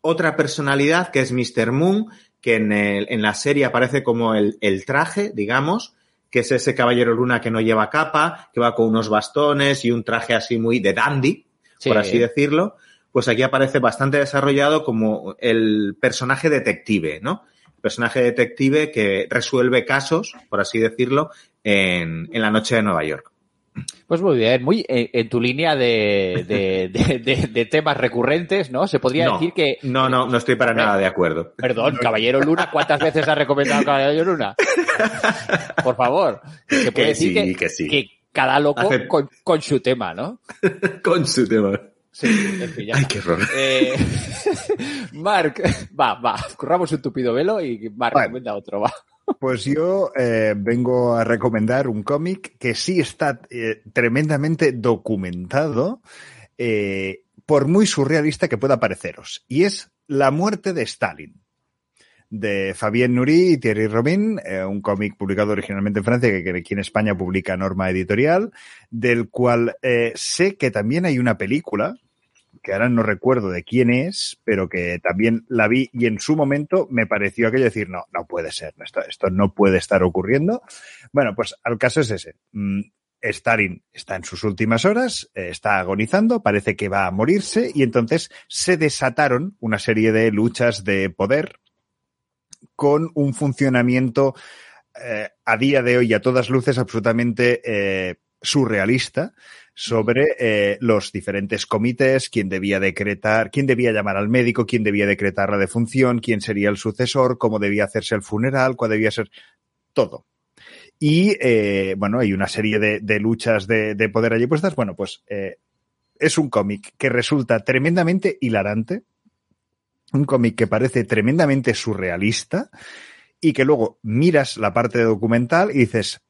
otra personalidad que es Mr. Moon, que en, el, en la serie aparece como el, el, traje, digamos, que es ese caballero luna que no lleva capa, que va con unos bastones y un traje así muy de dandy, sí. por así decirlo. Pues aquí aparece bastante desarrollado como el personaje detective, ¿no? personaje detective que resuelve casos, por así decirlo, en, en la noche de Nueva York. Pues muy bien, muy en, en tu línea de, de, de, temas recurrentes, ¿no? Se podría no, decir que... No, no, no estoy para nada de acuerdo. Perdón, Caballero Luna, ¿cuántas veces has recomendado Caballero Luna? Por favor. Se puede que decir sí, que, que, sí. que cada loco Hace... con, con, su tema, ¿no? con su tema. Sí, en fin, ya Ay, qué horror. Eh, Marc, va, va, corramos un tupido velo y bueno, recomienda otro, va. Pues yo eh, vengo a recomendar un cómic que sí está eh, tremendamente documentado, eh, por muy surrealista que pueda pareceros, y es La muerte de Stalin de Fabien Nury y Thierry Robin, un cómic publicado originalmente en Francia, que, aquí en España publica Norma Editorial, del cual sé que también hay una película, que ahora no recuerdo de quién es, pero que también la vi y en su momento me pareció aquello de decir, no, no puede ser, esto, no puede estar ocurriendo. Bueno, pues al caso es ese. Mm, Stalin está en sus últimas horas, eh, está agonizando, parece que va a morirse y entonces se desataron una serie de luchas de poder con un funcionamiento eh, a día de hoy a todas luces absolutamente eh, surrealista sobre eh, los diferentes comités, quién debía decretar, quién debía llamar al médico, quién debía decretar la defunción, quién sería el sucesor, cómo debía hacerse el funeral, cuál debía ser todo. Y eh, bueno, hay una serie de, de luchas de, de, poder allí puestas. Bueno, pues eh, es un cómic que resulta tremendamente hilarante, un cómic que parece tremendamente surrealista y que luego miras la parte documental y dices,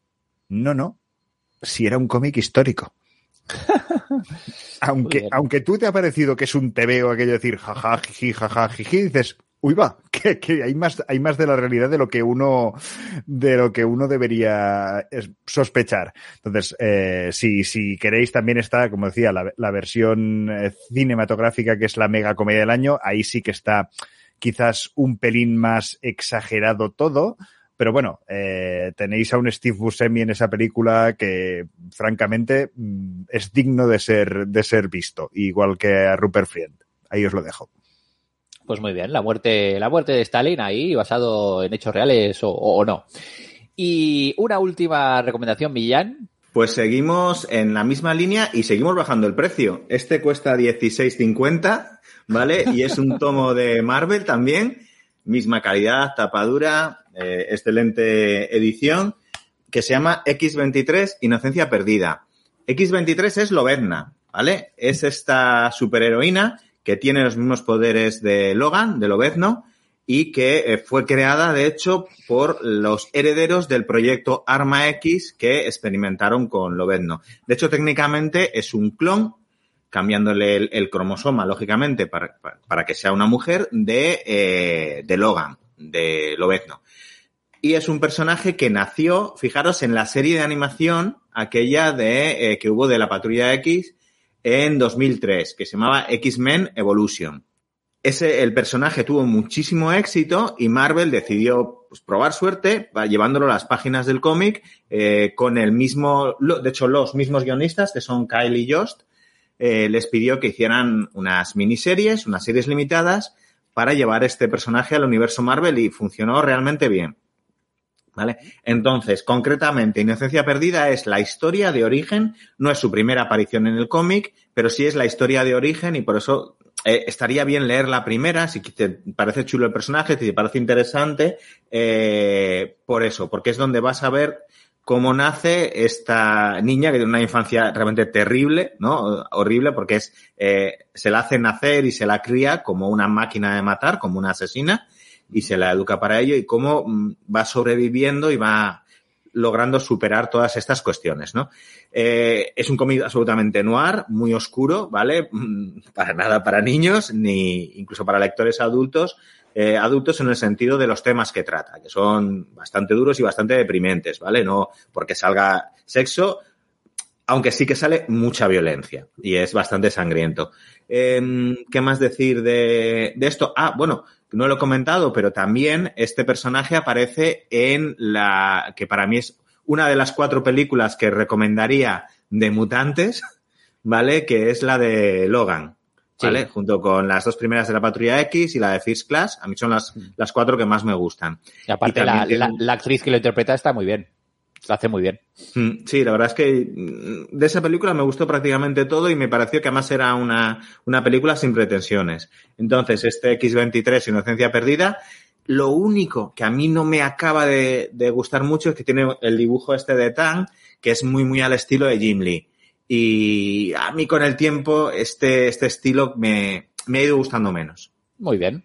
no, no, si era un cómic histórico. aunque, aunque tú te ha parecido que es un tebeo aquello de decir jaja, jiji, jaja, jiji, dices, uy va, que, que, hay más, hay más de la realidad de lo que uno, de lo que uno debería sospechar. Entonces, eh, si, si queréis también está, como decía, la, la versión eh, cinematográfica que es la mega comedia del año, ahí sí que está quizás un pelín más exagerado todo, pero bueno, eh, tenéis a un Steve Buscemi en esa película que, francamente, mm, es digno de ser, de ser visto, igual que a Rupert Friend. Ahí os lo dejo. Pues muy bien, la muerte, la muerte de Stalin ahí, basado en hechos reales o, o no. Y una última recomendación, Millán. Pues seguimos en la misma línea y seguimos bajando el precio. Este cuesta 16.50, ¿vale? Y es un tomo de Marvel también, misma calidad, tapadura, eh, excelente edición, que se llama X23 Inocencia Perdida. X23 es Lobezna, ¿vale? Es esta superheroína que tiene los mismos poderes de Logan, de Lobezno, y que eh, fue creada, de hecho, por los herederos del proyecto Arma X que experimentaron con Lobezno. De hecho, técnicamente es un clon, cambiándole el, cromosoma, lógicamente, para, para, para, que sea una mujer, de, eh, de Logan, de Lobezno. Y es un personaje que nació, fijaros, en la serie de animación, aquella de eh, que hubo de la Patrulla X en 2003, que se llamaba X-Men Evolution ese, el personaje tuvo muchísimo éxito y Marvel decidió pues, probar suerte llevándolo a las páginas del cómic eh, con el mismo, de hecho los mismos guionistas que son Kyle y Jost, eh, les pidió que hicieran unas miniseries, unas series limitadas para llevar este personaje al universo Marvel y funcionó realmente bien. ¿Vale? Entonces, concretamente, Inocencia Perdida es la historia de origen, no es su primera aparición en el cómic, pero sí es la historia de origen y por eso eh, estaría bien leer la primera, si te parece chulo el personaje, si te parece interesante, eh, por eso, porque es donde vas a ver cómo nace esta niña que tiene una infancia realmente terrible, ¿no? Horrible, porque es, eh, se la hace nacer y se la cría como una máquina de matar, como una asesina, y se la educa para ello, y cómo mm, va sobreviviendo y va logrando superar todas estas cuestiones, ¿no? Eh, es un cómic absolutamente noir, muy oscuro, ¿vale? Para nada para niños, ni incluso para lectores adultos, eh, adultos en el sentido de los temas que trata, que son bastante duros y bastante deprimentes, ¿vale? No porque salga sexo, aunque sí que sale mucha violencia y es bastante sangriento. Eh, ¿Qué más decir de, de esto? Ah, bueno, no lo he comentado, pero también este personaje aparece en la que para mí es una de las cuatro películas que recomendaría de mutantes, ¿vale? Que es la de Logan, ¿vale? Sí. Junto con las dos primeras de la Patrulla X y la de First Class, a mí son las, las cuatro que más me gustan. Y aparte y la, tiene... la, la actriz que lo interpreta está muy bien lo hace muy bien. Mm, sí, la verdad es que mm, de esa película me gustó prácticamente todo y me pareció que además era una, una película sin pretensiones. Entonces, este X23, Inocencia Perdida, lo único que a mí no me acaba de, de, gustar mucho es que tiene el dibujo este de Tang, que es muy, muy al estilo de Jim Lee. Y a mí con el tiempo este, este estilo me, me ha ido gustando menos. Muy bien.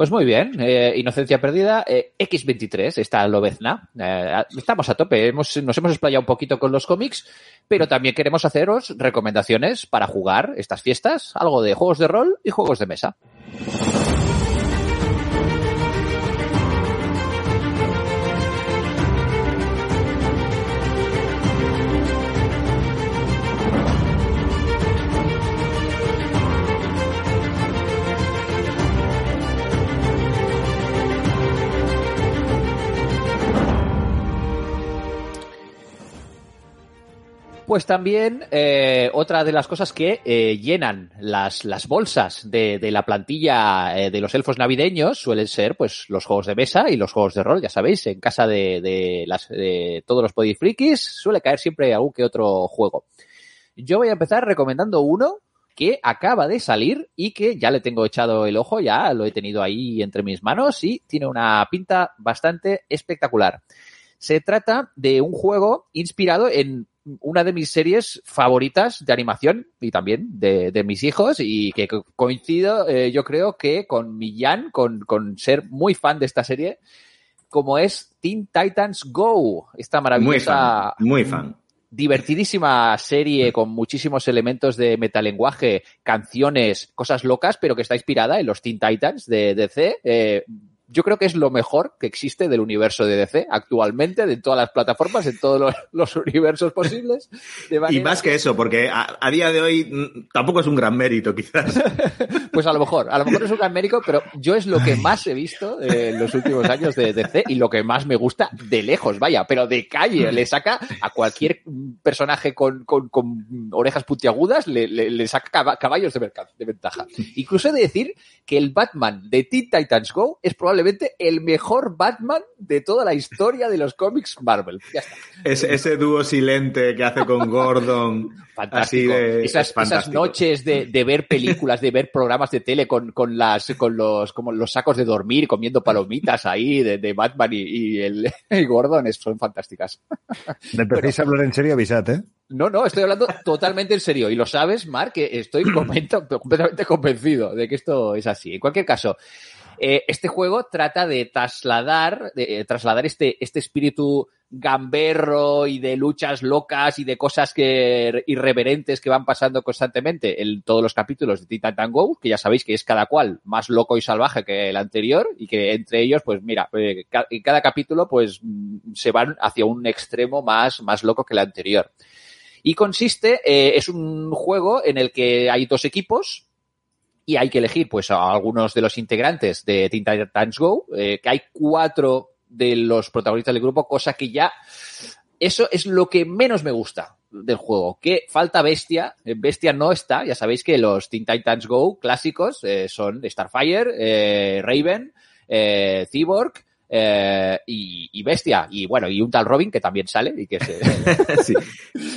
Pues muy bien, eh, Inocencia Perdida, eh, X23, está Lobezna. Eh, estamos a tope, hemos, nos hemos explayado un poquito con los cómics, pero también queremos haceros recomendaciones para jugar estas fiestas, algo de juegos de rol y juegos de mesa. Pues también eh, otra de las cosas que eh, llenan las, las bolsas de, de la plantilla eh, de los elfos navideños suelen ser pues los juegos de mesa y los juegos de rol, ya sabéis, en casa de, de, las, de todos los podifrikis suele caer siempre algún que otro juego. Yo voy a empezar recomendando uno que acaba de salir y que ya le tengo echado el ojo, ya lo he tenido ahí entre mis manos y tiene una pinta bastante espectacular. Se trata de un juego inspirado en una de mis series favoritas de animación y también de, de mis hijos y que coincido eh, yo creo que con Millán, con, con ser muy fan de esta serie, como es Teen Titans Go, esta maravillosa... Muy fan, muy fan divertidísima serie con muchísimos elementos de metalenguaje, canciones, cosas locas, pero que está inspirada en los Teen Titans de DC. Eh, yo creo que es lo mejor que existe del universo de DC actualmente, de todas las plataformas, en todos los, los universos posibles. Manera... Y más que eso, porque a, a, día de hoy mm, tampoco es un gran mérito, quizás. pues a lo mejor, a lo mejor es un gran mérito, pero yo es lo que más he visto en los últimos años de DC y lo que más me gusta de lejos, vaya, pero de calle. Le saca a cualquier personaje con, con, con orejas puntiagudas, le, le, le saca caballos de, de ventaja. Incluso he de decir que el Batman de Teen Titans Go es probablemente probablemente el mejor Batman de toda la historia de los cómics Marvel. Ya está. Es, ese dúo silente que hace con Gordon. fantástico. Así de, esas, fantástico. esas, noches de, de, ver películas, de ver programas de tele con, con las, con los, como los sacos de dormir, comiendo palomitas ahí de, de Batman y, y, el, y Gordon es, son fantásticas. ¿Me empecéis a hablar en serio? Avisad, ¿eh? No, no, estoy hablando totalmente en serio. Y lo sabes, Mark, que estoy completamente convencido de que esto es así. En cualquier caso, Eh, este juego trata de trasladar, de, eh, trasladar este, este espíritu gamberro y de luchas locas y de cosas que irreverentes que van pasando constantemente en todos los capítulos de Titan Tango, que ya sabéis que es cada cual más loco y salvaje que el anterior y que entre ellos, pues mira, eh, en cada capítulo pues mm, se van hacia un extremo más, más loco que el anterior. Y consiste, es un juego en el que hay dos equipos, y hay que elegir pues a algunos de los integrantes de Teen Titans Go, eh, que hay cuatro de los protagonistas del grupo, cosa que ya eso es lo que menos me gusta del juego, que falta Bestia, eh, Bestia no está, ya sabéis que los Teen Titans Go clásicos eh, son Starfire, Raven, Cyborg, eh, y, y, Bestia, y bueno, y un tal Robin que también sale y que se... sí.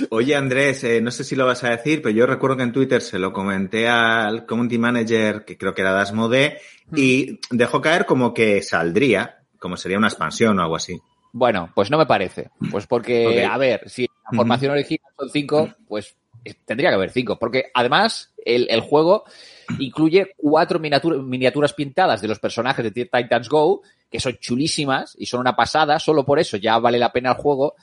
Oye Andrés, eh, no sé si lo vas a decir, pero yo recuerdo que en Twitter se lo comenté al community manager, que creo que era Dasmode, mm. y dejó caer como que saldría, como sería una expansión o algo así. Bueno, pues no me parece. Pues porque, okay. a ver, si la formación original son cinco, pues tendría que haber cinco. Porque además, el, el juego incluye cuatro miniatura, miniaturas pintadas de los personajes de Titans Go, que son chulísimas y son una pasada. Solo por eso ya vale la pena el juego.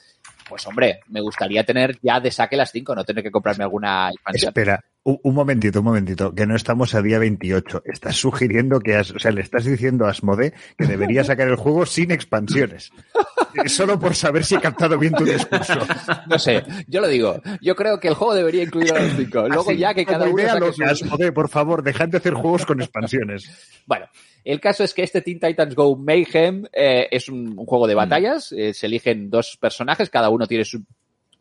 Pues hombre, me gustaría tener ya de saque las cinco, no tener que comprarme alguna expansión. Espera, un, un, momentito, un momentito, que no estamos a día 28. Estás sugiriendo que, has, o sea, le estás diciendo a Asmode que debería sacar el juego sin expansiones. Solo por saber si he captado bien tu discurso. No sé, yo lo digo. Yo creo que el juego debería incluir a los cinco. Luego Así, ya que cada uno saque su... Asmode, por favor, dejad de hacer juegos con expansiones. Bueno, el caso es que este Teen Titans Go Mayhem eh, es un, un, juego de batallas. Eh, se eligen dos personajes, cada uno tiene su,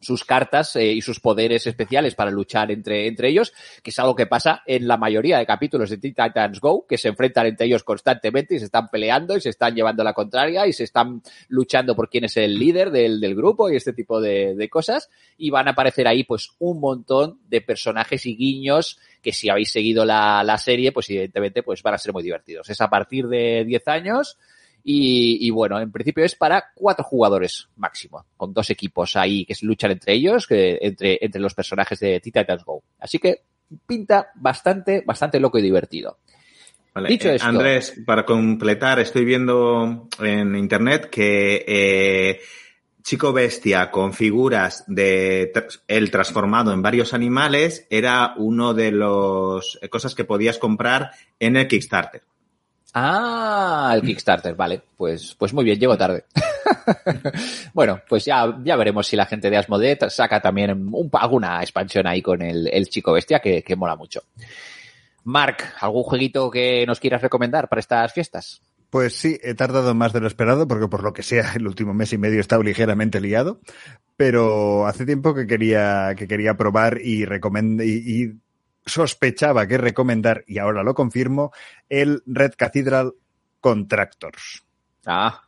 sus cartas eh, y sus poderes especiales para luchar entre, entre ellos, que es algo que pasa en la mayoría de capítulos de Teen Titans Go, que se enfrentan entre ellos constantemente y se están peleando y se están llevando la contraria y se están luchando por quién es el líder del, del grupo y este tipo de, de cosas. Y van a aparecer ahí pues un montón de personajes y guiños que si habéis seguido la, la serie, pues evidentemente pues van a ser muy divertidos. Es a partir de 10 años y, y, bueno, en principio es para cuatro jugadores máximo, con dos equipos ahí que se luchan entre ellos, que, entre, entre los personajes de Titans Go. Así que pinta bastante, bastante loco y divertido. Vale. Dicho esto, Andrés, para completar, estoy viendo en internet que eh, Chico Bestia con figuras de el transformado en varios animales era uno de los cosas que podías comprar en el Kickstarter. Ah, el Kickstarter, vale. Pues, pues muy bien, llego tarde. bueno, pues ya, ya veremos si la gente de Asmodee saca también un, alguna expansión ahí con el, el chico bestia que, que mola mucho. Mark, ¿algún jueguito que nos quieras recomendar para estas fiestas? Pues sí, he tardado más de lo esperado porque por lo que sea el último mes y medio he estado ligeramente liado, pero hace tiempo que quería, que quería probar y, recomend y, y sospechaba que recomendar, y ahora lo confirmo, el Red Cathedral Contractors. Ah,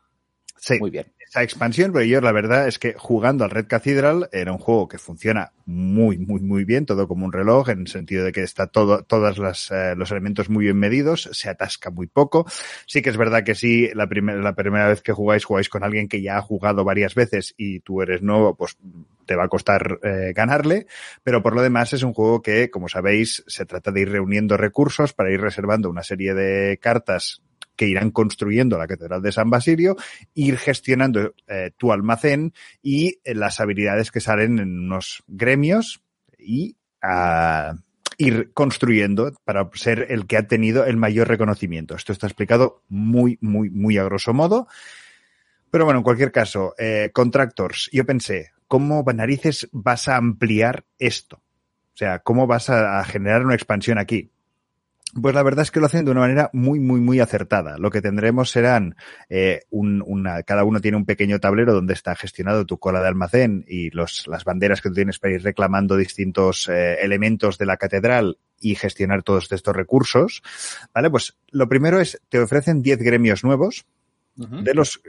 sí. Muy bien. Esa expansión, pero yo la verdad es que jugando al Red Cathedral era un juego que funciona muy, muy, muy bien, todo como un reloj, en el sentido de que está todo, todos eh, los elementos muy bien medidos, se atasca muy poco. Sí que es verdad que sí, la, la primera vez que jugáis, jugáis con alguien que ya ha jugado varias veces y tú eres nuevo, pues te va a costar eh, ganarle, pero por lo demás es un juego que, como sabéis, se trata de ir reuniendo recursos para ir reservando una serie de cartas que irán construyendo la Catedral de San Basilio, ir gestionando eh, tu almacén y eh, las habilidades que salen en unos gremios y uh, ir construyendo para ser el que ha tenido el mayor reconocimiento. Esto está explicado muy, muy, muy a grosso modo. Pero bueno, en cualquier caso, eh, Contractors, yo pensé, ¿cómo narices vas a ampliar esto? O sea, ¿cómo vas a generar una expansión aquí? Pues la verdad es que lo hacen de una manera muy, muy, muy acertada. Lo que tendremos serán eh, un, una, cada uno tiene un pequeño tablero donde está gestionado tu cola de almacén y los, las banderas que tú tienes para ir reclamando distintos eh, elementos de la catedral y gestionar todos estos recursos. Vale, pues lo primero es, te ofrecen 10 gremios nuevos. Uh -huh. De los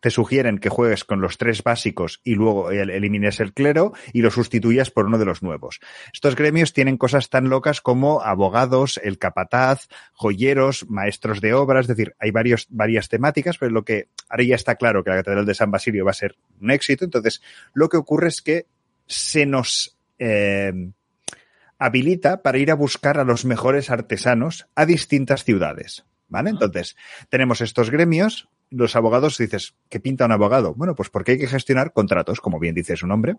te sugieren que juegues con los tres básicos y luego elimines el clero y lo sustituyas por uno de los nuevos. Estos gremios tienen cosas tan locas como abogados, el capataz, joyeros, maestros de obras, es decir, hay varios, varias temáticas, pero lo que ahora ya está claro que la Catedral de San Basilio va a ser un éxito, entonces lo que ocurre es que se nos eh, habilita para ir a buscar a los mejores artesanos a distintas ciudades. ¿Vale? Entonces, tenemos estos gremios. Los abogados dices, ¿qué pinta un abogado? Bueno, pues porque hay que gestionar contratos, como bien dice su nombre.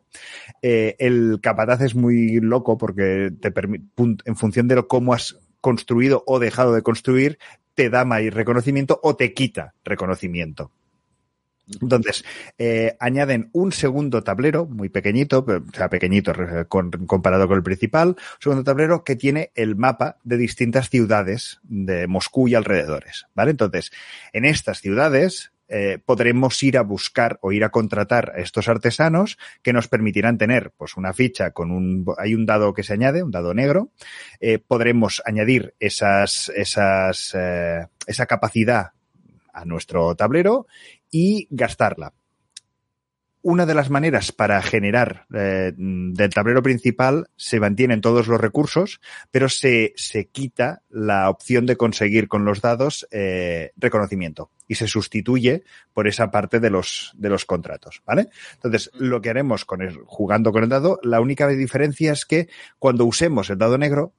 Eh, el capataz es muy loco porque te permite, en función de lo, cómo has construido o dejado de construir, te da más reconocimiento o te quita reconocimiento. Entonces, eh, añaden un segundo tablero, muy pequeñito, o sea, pequeñito con, comparado con el principal, un segundo tablero que tiene el mapa de distintas ciudades de Moscú y alrededores, ¿vale? Entonces, en estas ciudades eh, podremos ir a buscar o ir a contratar a estos artesanos que nos permitirán tener, pues, una ficha con un, hay un dado que se añade, un dado negro, eh, podremos añadir esas, esas, eh, esa capacidad a nuestro tablero y gastarla. Una de las maneras para generar eh, del tablero principal se mantienen todos los recursos, pero se, se quita la opción de conseguir con los dados eh, reconocimiento y se sustituye por esa parte de los, de los contratos, ¿vale? Entonces, lo que haremos con el, jugando con el dado, la única diferencia es que cuando usemos el dado negro,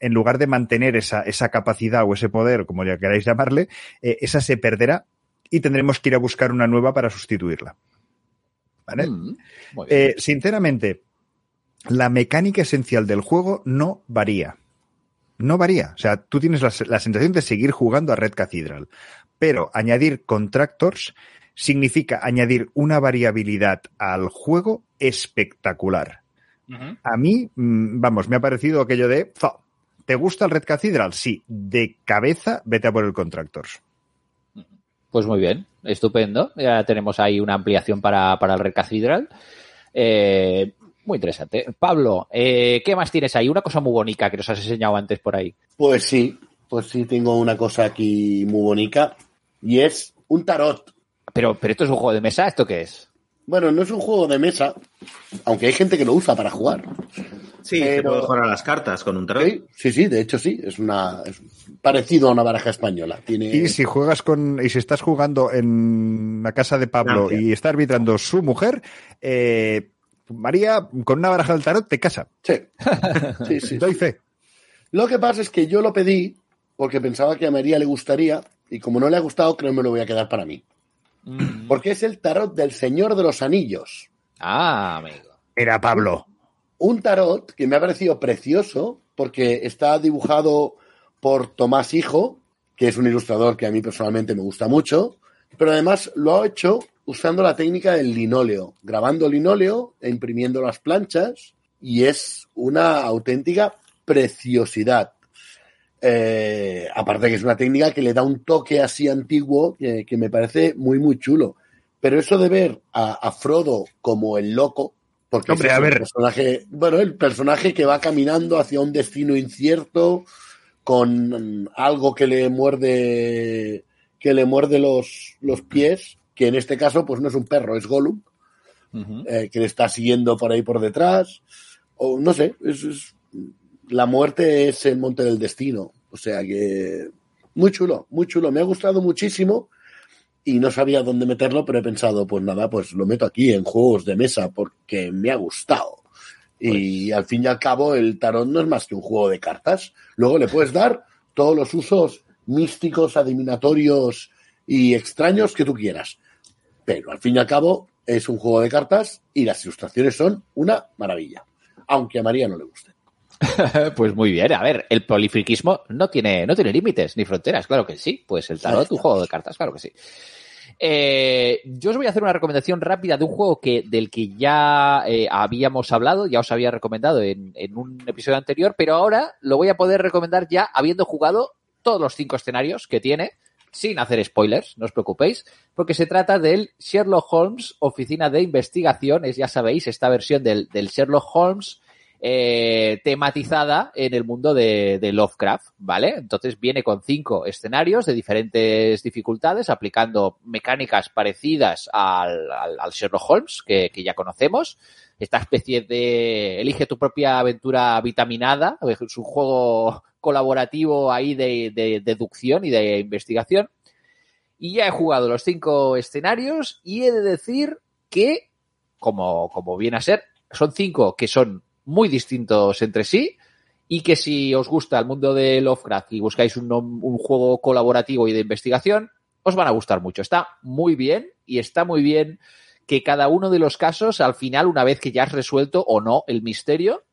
en lugar de mantener esa, esa capacidad o ese poder, como ya queráis llamarle, eh, esa se perderá y tendremos que ir a buscar una nueva para sustituirla. ¿Vale? Mm. Eh, sinceramente, la mecánica esencial del juego no varía. No varía. O sea, tú tienes la, la sensación de seguir jugando a Red Cathedral. Pero añadir contractors significa añadir una variabilidad al juego espectacular. A mí, mm, vamos, me ha parecido aquello de, "Fa, ¿te gusta el Red Cathedral? Sí, de cabeza, vete a por el Contractors. Pues muy bien, estupendo. Ya tenemos ahí una ampliación para, para el Red Cathedral. Eh, muy interesante. Pablo, eh, ¿qué más tienes ahí? Una cosa muy bonita que nos has enseñado antes por ahí. Pues sí, pues sí, tengo una cosa aquí muy bonita y es un tarot. Pero, pero esto es un juego de mesa, ¿esto qué es? Bueno, no es un juego de mesa, aunque hay gente que lo usa para jugar. Sí, se Pero- puede jugar a las cartas con un tarot. Sí, sí, sí, de hecho sí, es una es parecido a una baraja española. Tiene Y si juegas con, y si estás jugando en la casa de Pablo y está arbitrando su mujer, eh, María, con una baraja del tarot te casa. Sí. Sí, sí, Doy fe. Lo que pasa es que yo lo pedí porque pensaba que a María le gustaría y como no le ha gustado, creo que me lo voy a quedar para mí. Porque es el tarot del Señor de los Anillos. Ah, amigo. Era Pablo. Un tarot que me ha parecido precioso porque está dibujado por Tomás Hijo, que es un ilustrador que a mí personalmente me gusta mucho, pero además lo ha hecho usando la técnica del linóleo, grabando linóleo e imprimiendo las planchas y es una auténtica preciosidad. Eh, aparte que es una técnica que le da un toque así antiguo que, me parece muy muy chulo. Pero eso de ver a Frodo como el loco, porque Hombre, a es el ver. personaje, bueno, el personaje que va caminando hacia un destino incierto con algo que le muerde que le muerde los, los pies, que en este caso pues no es un perro, es Gollum, eh, que le está siguiendo por ahí por detrás, o no sé, es, es- la muerte es el monte del destino, o sea que muy chulo, muy chulo, me ha gustado muchísimo y no sabía dónde meterlo, pero he pensado, pues nada, pues lo meto aquí en juegos de mesa porque me ha gustado. Y al fin y al cabo el tarot no es más que un juego de cartas. Luego le puedes dar todos los usos místicos, adivinatorios y extraños que tú quieras. Pero al fin y al cabo es un juego de cartas y las ilustraciones son una maravilla. Aunque a María no le guste. Pues muy bien, a ver, el polifriquismo no tiene, no tiene límites ni fronteras, claro que sí. Pues el tarot, un juego de cartas, claro que sí. Eh, yo os voy a hacer una recomendación rápida de un juego que, del que ya eh, habíamos hablado, ya os había recomendado en, en un episodio anterior, pero ahora lo voy a poder recomendar ya habiendo jugado todos los cinco escenarios que tiene, sin hacer spoilers, no os preocupéis, porque se trata del Sherlock Holmes Oficina de Investigaciones, ya sabéis, esta versión del, del Sherlock Holmes eh, tematizada en el mundo de, Lovecraft, ¿vale? Entonces viene con cinco escenarios de diferentes dificultades, aplicando mecánicas parecidas al, Sherlock Holmes que, que ya conocemos. Esta especie de elige tu propia aventura vitaminada, es un juego colaborativo ahí de, de deducción y de investigación. Y ya he jugado los cinco escenarios y he de decir que, como, como viene a ser, son cinco que son muy distintos entre sí y que si os gusta el mundo de Lovecraft y buscáis un, juego colaborativo y de investigación, os van a gustar mucho. Está muy bien y está muy bien que cada uno de los casos, al final, una vez que ya has resuelto o no el misterio,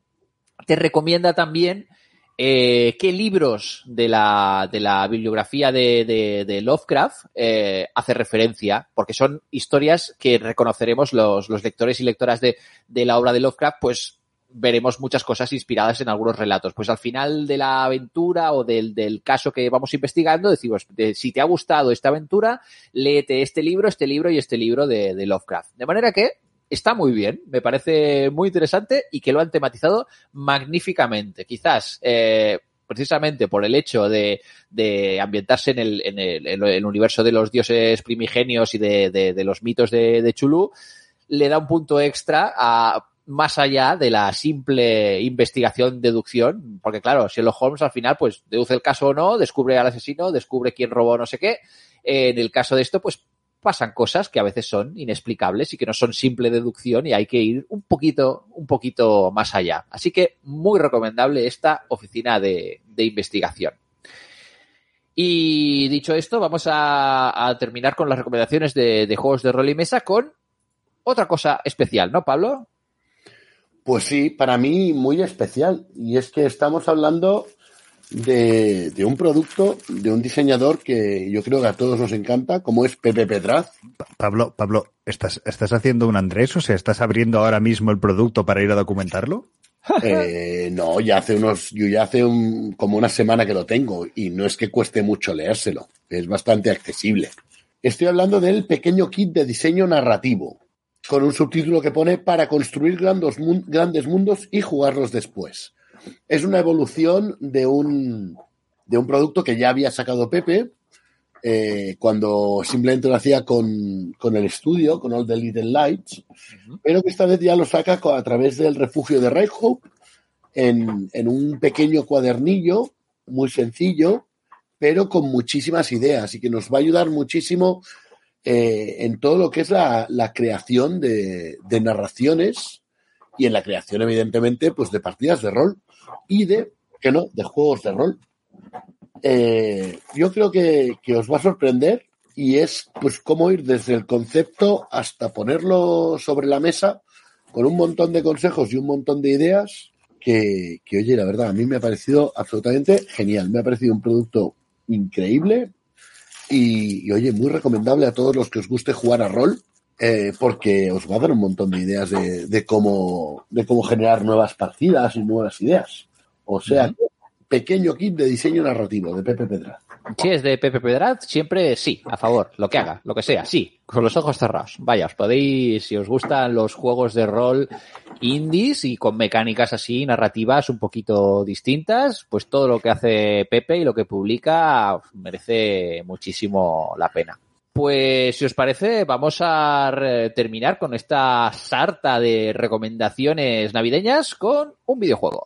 te recomienda también eh, qué libros de la, de la bibliografía de, de, de Lovecraft eh, hace referencia, porque son historias que reconoceremos los, los lectores y lectoras de, de la obra de Lovecraft, pues veremos muchas cosas inspiradas en algunos relatos. Pues al final de la aventura o del, del caso que vamos investigando, decimos, de, si te ha gustado esta aventura, léete este libro, este libro y este libro de, Lovecraft. De manera que está muy bien, me parece muy interesante y que lo han tematizado magníficamente. Quizás, eh, precisamente por el hecho de, de ambientarse en el, en, el, universo de los dioses primigenios y de, de, de los mitos de Chulú, le da un punto extra a más allá de la simple investigación, deducción, porque claro, Sherlock Holmes al final pues deduce el caso o no, descubre al asesino, descubre quién robó no sé qué. En el caso de esto, pues pasan cosas que a veces son inexplicables y que no son simple deducción y hay que ir un poquito, un poquito más allá. Así que muy recomendable esta oficina de, de investigación. Y dicho esto, vamos a, a terminar con las recomendaciones de, de, juegos de rol y mesa con otra cosa especial, ¿no, Pablo? Pues sí, para mí muy especial. Y es que estamos hablando de, de, un producto, de un diseñador que yo creo que a todos nos encanta, como es Pepe Pedraz. Pablo, Pablo, ¿estás, ¿estás haciendo un Andrés? O sea, ¿estás abriendo ahora mismo el producto para ir a documentarlo? Eh, no, ya hace unos, yo ya hace un, como una semana que lo tengo y no es que cueste mucho leérselo, es bastante accesible. Estoy hablando del pequeño kit de diseño narrativo, con un subtítulo que pone para construir grandes, grandes mundos y jugarlos después. Es una evolución de un, de un producto que ya había sacado Pepe eh, cuando simplemente lo hacía con, con, el estudio, con All the Little Lights, uh -huh. pero que esta vez ya lo saca a través del refugio de Hope en, en un pequeño cuadernillo muy sencillo, pero con muchísimas ideas y que nos va a ayudar muchísimo eh, en todo lo que es la, creación de, de, narraciones y en la creación, evidentemente, pues de partidas de rol y de, que no, de juegos de rol. Eh, yo creo que, que, os va a sorprender y es pues cómo ir desde el concepto hasta ponerlo sobre la mesa con un montón de consejos y un montón de ideas que, que oye, la verdad, a mí me ha parecido absolutamente genial. Me ha parecido un producto increíble, y, y, oye, muy recomendable a todos los que os guste jugar a rol, eh, porque os va a dar un montón de ideas de, de, cómo, de cómo generar nuevas partidas y nuevas ideas. O sea, uh -huh. Pequeño kit de diseño narrativo de Pepe Pedraz. Si es de Pepe Pedraz, siempre sí, a favor, lo que haga, lo que sea, sí, con los ojos cerrados. Vaya, os podéis, si os gustan los juegos de rol indies y con mecánicas así, narrativas un poquito distintas, pues todo lo que hace Pepe y lo que publica merece muchísimo la pena. Pues si os parece, vamos a terminar con esta sarta de recomendaciones navideñas con un videojuego.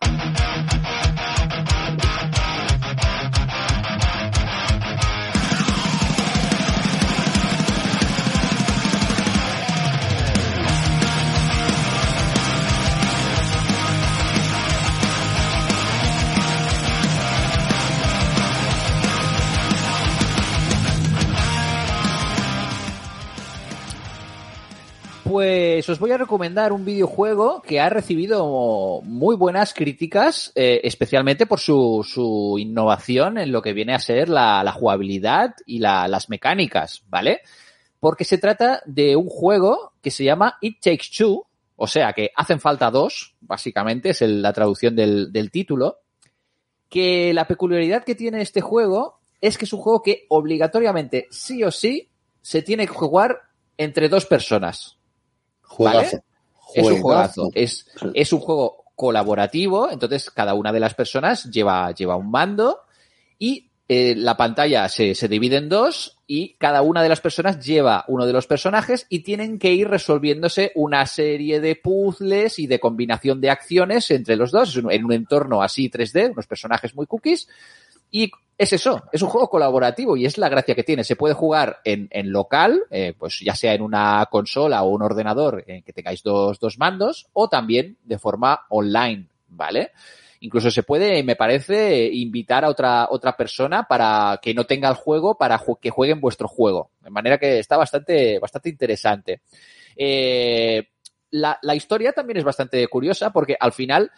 Pues os voy a recomendar un videojuego que ha recibido muy buenas críticas, eh, especialmente por su, innovación en lo que viene a ser la, jugabilidad y la, las mecánicas, ¿vale? Porque se trata de un juego que se llama It Takes Two, o sea que hacen falta dos, básicamente, es la traducción del título, que la peculiaridad que tiene este juego es que es un juego que obligatoriamente, sí o sí, se tiene que jugar entre dos personas. Juegazo. ¿Vale? Es un juegazo. Es, es un juego colaborativo, entonces cada una de las personas lleva, lleva un mando y eh, la pantalla se, se divide en dos y cada una de las personas lleva uno de los personajes y tienen que ir resolviéndose una serie de puzzles y de combinación de acciones entre los dos en un entorno así 3D, unos personajes muy cookies. Y es eso, es un juego colaborativo y es la gracia que tiene. Se puede jugar en, local, eh, pues ya sea en una consola o un ordenador en que tengáis dos, dos mandos, o también de forma online, ¿vale? Incluso se puede, me parece, invitar a otra, otra persona para que no tenga el juego, para que juegue en vuestro juego. De manera que está bastante, bastante interesante. Eh, la, la, historia también es bastante curiosa porque al final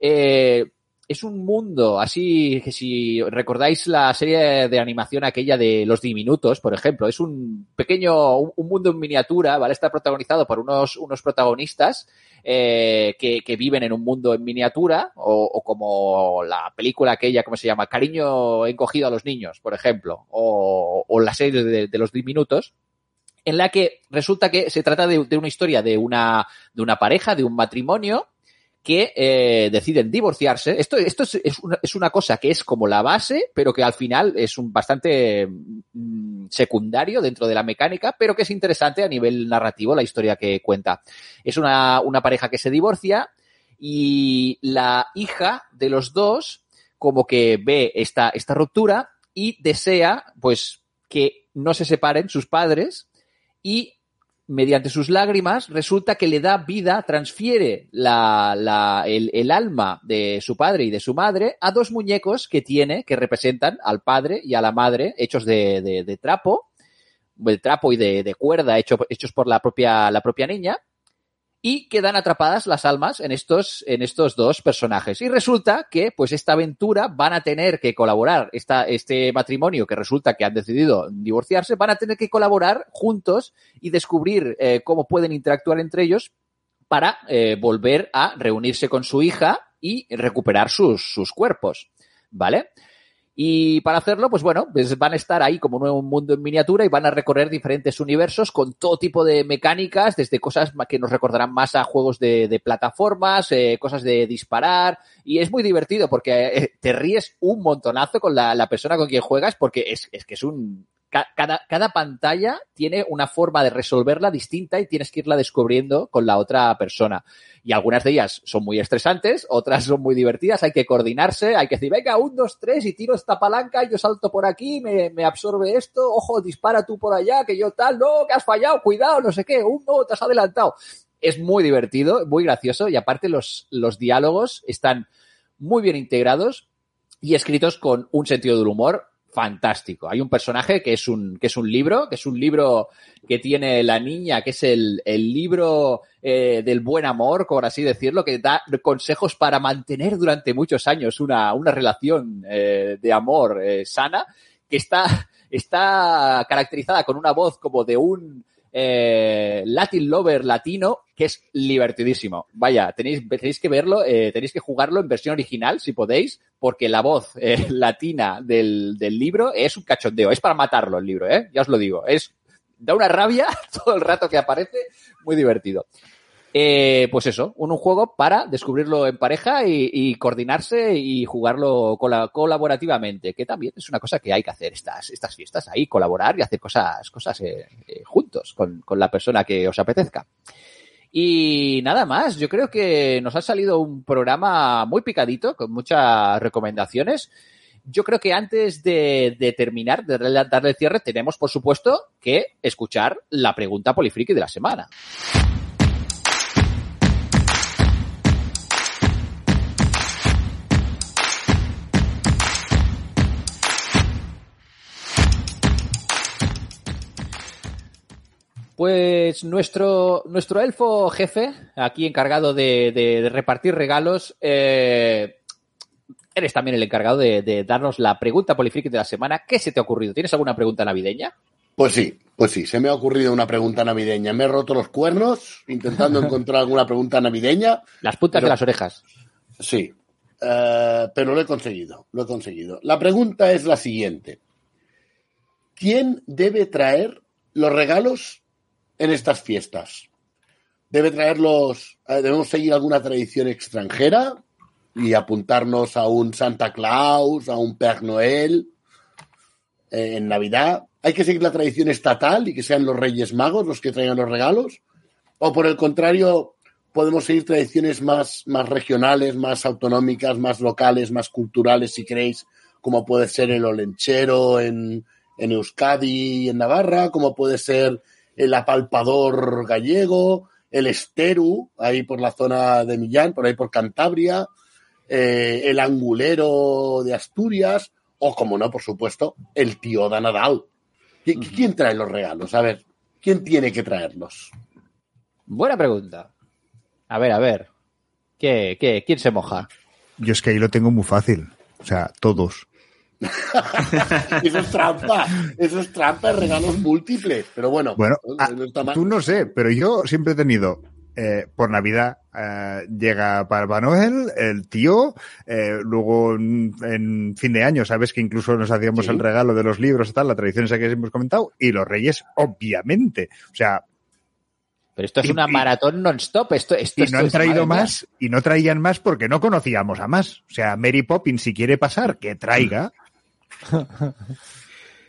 eh, es un mundo, así que si recordáis la serie de animación aquella de Los Diminutos, por ejemplo, es un pequeño, un, mundo en miniatura, ¿vale? Está protagonizado por unos, unos protagonistas eh, que, que, viven en un mundo en miniatura, o, o, como la película aquella, ¿cómo se llama? Cariño encogido a los niños, por ejemplo, o, o la serie de, de Los Diminutos en la que resulta que se trata de, de, una historia de una, de una pareja, de un matrimonio, que eh, deciden divorciarse. Esto, esto es, es, una, es, una, cosa que es como la base, pero que al final es un bastante mm, secundario dentro de la mecánica, pero que es interesante a nivel narrativo la historia que cuenta. Es una, una pareja que se divorcia y la hija de los dos como que ve esta, esta ruptura y desea pues que no se separen sus padres y mediante sus lágrimas, resulta que le da vida, transfiere la, la, el, alma de su padre y de su madre a dos muñecos que tiene, que representan al padre y a la madre, hechos de, de, de trapo, de trapo y de, de cuerda, hecho, hechos por la propia, la propia niña, y quedan atrapadas las almas en estos, en estos dos personajes. Y resulta que, pues, esta aventura van a tener que colaborar, esta, este matrimonio que resulta que han decidido divorciarse, van a tener que colaborar juntos y descubrir eh, cómo pueden interactuar entre ellos para eh, volver a reunirse con su hija y recuperar sus, sus cuerpos. ¿Vale? Y para hacerlo, pues bueno, pues van a estar ahí como un mundo en miniatura y van a recorrer diferentes universos con todo tipo de mecánicas, desde cosas que nos recordarán más a juegos de, plataformas, eh, cosas de disparar. Y es muy divertido porque eh, te ríes un montonazo con la, persona con quien juegas porque es que es un, cada, cada, pantalla tiene una forma de resolverla distinta y tienes que irla descubriendo con la otra persona. Y algunas de ellas son muy estresantes, otras son muy divertidas, hay que coordinarse, hay que decir, venga, un, dos, tres, y tiro esta palanca, y yo salto por aquí, me, absorbe esto, ojo, dispara tú por allá, que yo tal, no, que has fallado, cuidado, no sé qué, un, no, te has adelantado. Es muy divertido, muy gracioso, y aparte los, los diálogos están muy bien integrados y escritos con un sentido del humor fantástico. Hay un personaje que es un, que es un libro, que es un libro que tiene la niña, que es el, el libro eh, del buen amor, por así decirlo, que da consejos para mantener durante muchos años una, una relación eh, de amor eh, sana, que está, está caracterizada con una voz como de un eh, Latin Lover latino, que es divertidísimo. Vaya, tenéis, tenéis que verlo, eh, tenéis que jugarlo en versión original, si podéis, porque la voz eh, latina del, del, libro es un cachondeo, es para matarlo el libro, ¿eh? ya os lo digo, es da una rabia todo el rato que aparece, muy divertido. Eh, pues eso, un, un, juego para descubrirlo en pareja y, y coordinarse y jugarlo col colaborativamente, que también es una cosa que hay que hacer estas, estas fiestas, ahí colaborar y hacer cosas, cosas eh, eh, juntos con, con la persona que os apetezca. Y nada más, yo creo que nos ha salido un programa muy picadito, con muchas recomendaciones. Yo creo que antes de, de terminar, de darle cierre, tenemos, por supuesto, que escuchar la pregunta polifriki de la semana. Pues nuestro, nuestro elfo jefe, aquí encargado de, de, de repartir regalos, eh, eres también el encargado de, de, darnos la pregunta polifriki de la semana. ¿Qué se te ha ocurrido? ¿Tienes alguna pregunta navideña? Pues sí, pues sí, se me ha ocurrido una pregunta navideña. Me he roto los cuernos intentando encontrar alguna pregunta navideña. Las puntas pero, de las orejas. Sí, uh, pero lo he conseguido, lo he conseguido. La pregunta es la siguiente. ¿Quién debe traer los regalos en estas fiestas? ¿Debe traerlos, eh, debemos seguir alguna tradición extranjera y apuntarnos a un Santa Claus, a un Père Noel eh, en Navidad? ¿Hay que seguir la tradición estatal y que sean los Reyes Magos los que traigan los regalos? ¿O por el contrario, podemos seguir tradiciones más, más regionales, más autonómicas, más locales, más culturales, si queréis, como puede ser el olenchero en, en Euskadi y en Navarra, como puede ser el apalpador gallego, el esteru, ahí por la zona de Millán, por ahí por Cantabria. eh, el angulero de Asturias o, como no, por supuesto, el tío de Nadal. ¿Qui- ¿Quién trae los regalos? A ver, ¿quién tiene que traerlos? Buena pregunta. A ver, a ver. ¿Qué, qué, ¿Quién se moja? Yo es que ahí lo tengo muy fácil. O sea, todos. Eso es trampa, eso es trampa, regalos múltiples. Pero bueno, Bueno, no, ah, tú no sé, pero yo siempre he tenido, eh, por Navidad eh, llega Papá Noel, el tío, eh, luego en, en fin de año, sabes que incluso nos hacíamos Sí. el regalo de los libros y tal, la tradición esa que hemos comentado, y los reyes, obviamente. O sea, Pero esto es Y- una maratón non-stop. Esto, esto, y esto no han traído más, y no traían más porque no conocíamos a más. O sea, Mary Poppins, si quiere pasar, que traiga.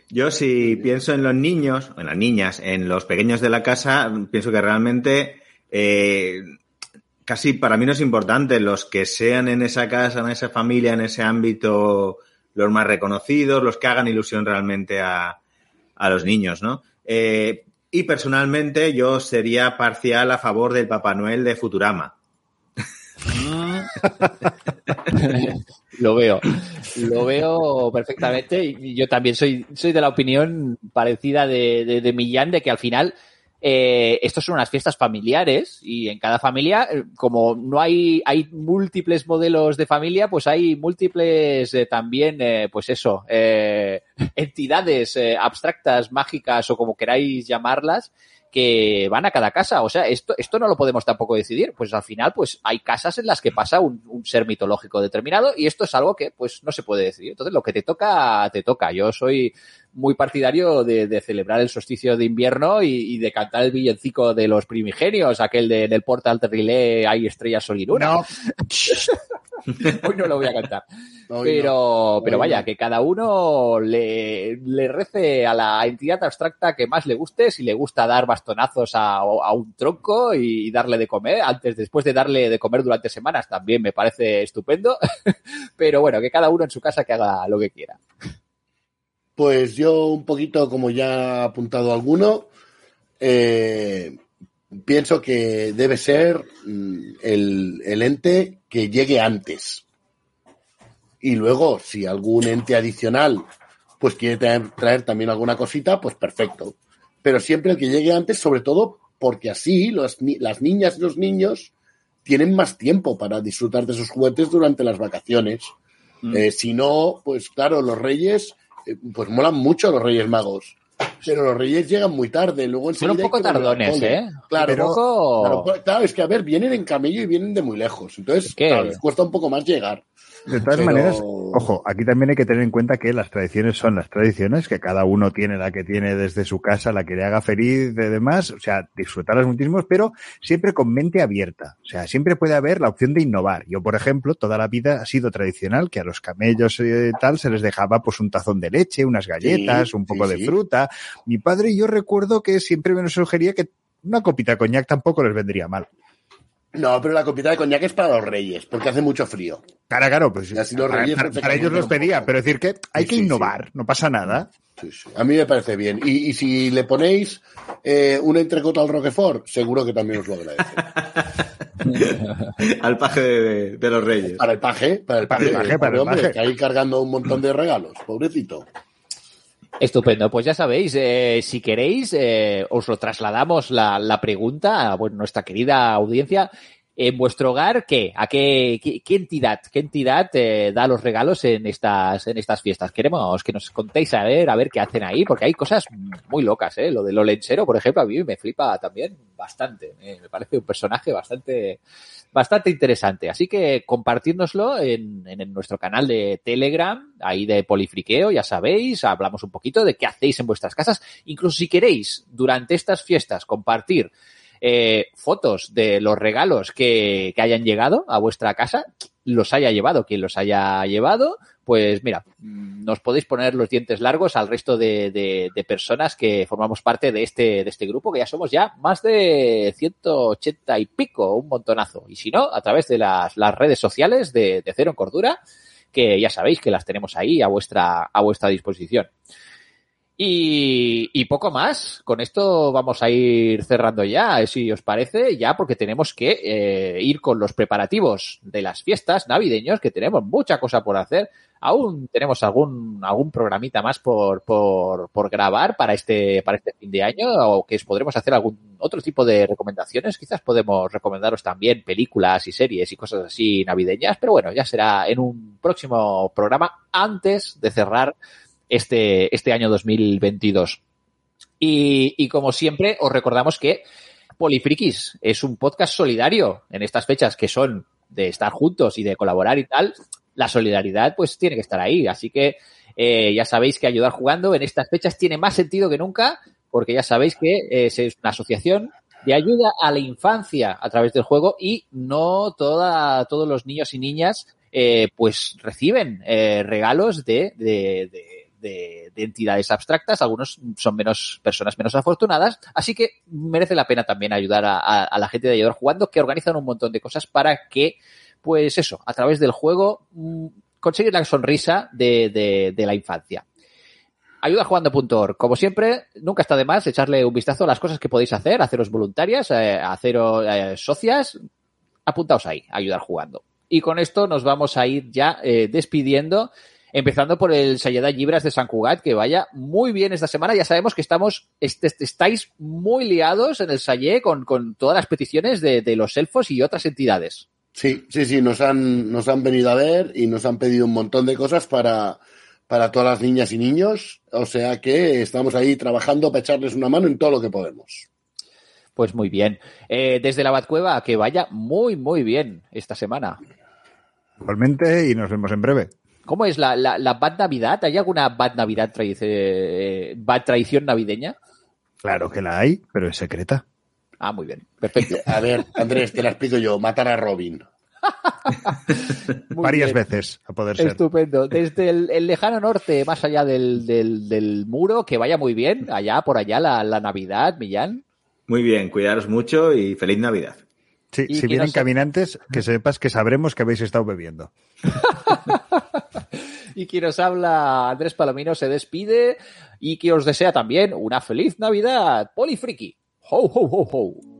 Yo si pienso en los niños, en las niñas, en los pequeños de la casa, pienso que realmente eh, casi para mí no es importante los que sean en esa casa, en esa familia, en ese ámbito, los más reconocidos, los que hagan ilusión realmente a, a los niños, ¿no? Eh, y personalmente yo sería parcial a favor del Papá Noel de Futurama. Lo veo, lo veo perfectamente y yo también soy, soy de la opinión parecida de, de, de Millán de que al final eh, estos son unas fiestas familiares y en cada familia, eh, como no hay, hay múltiples modelos de familia, pues hay múltiples eh, también, eh, pues eso, eh, entidades eh, abstractas, mágicas o como queráis llamarlas, que van a cada casa. O sea, esto, esto no lo podemos tampoco decidir. Pues al final, pues hay casas en las que pasa un, un ser mitológico determinado y esto es algo que pues no se puede decidir. Entonces, lo que te toca, te toca. Yo soy muy partidario de, de celebrar el solsticio de invierno y, y de cantar el villancico de los primigenios, aquel de en el Portal de Relay hay estrellas sol y luna. No, Hoy no lo voy a cantar. Hoy Pero, no. pero vaya, no. que cada uno le, le rece a la entidad abstracta que más le guste, si le gusta dar bastonazos a, a un tronco y darle de comer, antes, después de darle de comer durante semanas, también me parece estupendo. Pero bueno, que cada uno en su casa que haga lo que quiera. Pues yo un poquito, como ya ha apuntado alguno, eh, pienso que debe ser mm, el, el ente que llegue antes. Y luego, si algún ente adicional pues quiere traer, traer también alguna cosita, pues perfecto. Pero siempre el que llegue antes, sobre todo porque así los las niñas y los niños tienen más tiempo para disfrutar de sus juguetes durante las vacaciones. Mm. Eh, si no, pues claro, los reyes, pues molan mucho los reyes magos. Pero los reyes llegan muy tarde, luego Son un poco tardones. ¿eh? Claro, poco... Claro, claro, es que a ver, vienen en camello y vienen de muy lejos. Entonces, claro, les cuesta un poco más llegar. De todas Pero- maneras, ojo, aquí también hay que tener en cuenta que las tradiciones son las tradiciones, que cada uno tiene la que tiene desde su casa, la que le haga feliz y demás, o sea, disfrutarlas muchísimo, pero siempre con mente abierta. O sea, siempre puede haber la opción de innovar. Yo, por ejemplo, toda la vida ha sido tradicional que a los camellos y tal se les dejaba pues un tazón de leche, unas galletas, Sí, un poco sí, de sí. fruta. Mi padre y yo recuerdo que siempre me sugería que una copita de coñac tampoco les vendría mal. No, pero la copita de coñac es para los reyes, porque hace mucho frío. Claro, claro, pues Y así los para, reyes para- para ellos los pedía, pero decir que hay Sí, que sí, innovar, no pasa nada. Sí, sí. A mí me parece bien. Y, y si le ponéis eh, un entrecot al Roquefort, seguro que también os lo agradece. Al paje de, de los reyes. Para el paje, para el Para paje, el paje, para el hombre, paje. que ahí cargando un montón de regalos, pobrecito. Estupendo, pues ya sabéis, eh, si queréis, eh, os lo trasladamos la, la pregunta a nuestra querida audiencia. En vuestro hogar, ¿qué? ¿A qué, qué, entidad, qué entidad eh, da los regalos en estas, en estas fiestas? Queremos que nos contéis a ver, a ver qué hacen ahí, porque hay cosas muy locas, ¿eh? Lo de lo lenchero, por ejemplo, a mí me flipa también bastante. eh, me parece un personaje bastante, bastante interesante. Así que compartírnoslo en, en, en nuestro canal de Telegram, ahí de Polifriqueo, ya sabéis, hablamos un poquito de qué hacéis en vuestras casas. Incluso si queréis, durante estas fiestas, compartir eh, fotos de los regalos que, que hayan llegado a vuestra casa, los haya llevado, quien los haya llevado, pues mira, mm, nos podéis poner los dientes largos al resto de, de, de personas que formamos parte de este, de este grupo, que ya somos ya más de 180 y pico, un montonazo. Y si no, a través de las, las redes sociales de, de Cero en Cordura, que ya sabéis que las tenemos ahí a vuestra, a vuestra disposición. Y, poco más. Con esto vamos a ir cerrando ya, si os parece, ya porque tenemos que eh, ir con los preparativos de las fiestas navideños, que tenemos mucha cosa por hacer. Aún tenemos algún, algún programita más por, por, por grabar para este, para este fin de año, o que os podremos hacer algún otro tipo de recomendaciones. Quizás podemos recomendaros también películas y series y cosas así navideñas, pero bueno, ya será en un próximo programa antes de cerrar este, este año 2022. Y, y como siempre, os recordamos que Polifrikis es un podcast solidario en estas fechas que son de estar juntos y de colaborar y tal. La solidaridad pues tiene que estar ahí. Así que eh, ya sabéis que ayudar jugando en estas fechas tiene más sentido que nunca porque ya sabéis que eh, es una asociación de ayuda a la infancia a través del juego y no toda, todos los niños y niñas eh, pues reciben eh, regalos de, de, de de, de, entidades abstractas, algunos son menos personas menos afortunadas, así que merece la pena también ayudar a, la gente de ayudar jugando que organizan un montón de cosas para que, pues eso, a través del juego mmm, conseguir la sonrisa de, de, de la infancia. Ayudajugando.org. Como siempre, nunca está de más echarle un vistazo a las cosas que podéis hacer, haceros voluntarias, eh, haceros eh, socias. Apuntaos ahí, ayudar jugando. Y con esto nos vamos a ir ya eh, despidiendo empezando por el Sayeda Libras de San Cugat, que vaya muy bien esta semana. Ya sabemos que estamos, est estáis muy liados en el Sayé con, con todas las peticiones de, de, los elfos y otras entidades. Sí, sí, sí, nos han, nos han venido a ver y nos han pedido un montón de cosas para, para todas las niñas y niños. O sea que estamos ahí trabajando para echarles una mano en todo lo que podemos. Pues muy bien. Eh, desde la Batcueva, que vaya muy, muy bien esta semana. Igualmente, y nos vemos en breve. ¿Cómo es la, la, la Bad Navidad? ¿Hay alguna Bad Navidad, eh, Bad tradición navideña? Claro que la hay, pero es secreta. Ah, muy bien. Perfecto. A ver, Andrés, te la explico yo. Matar a Robin. Varias bien. veces, a poder ser. Estupendo. Desde el, el lejano norte, más allá del, del, del, muro, que vaya muy bien. Allá, por allá, la, la Navidad, Millán. Muy bien, cuidaros mucho y feliz Navidad. Sí, si vienen no caminantes, que sepas que sabremos que habéis estado bebiendo. y quien os habla, Andrés Palomino, se despide y que os desea también una feliz Navidad. Polifriki. Ho, ho, ho, ho.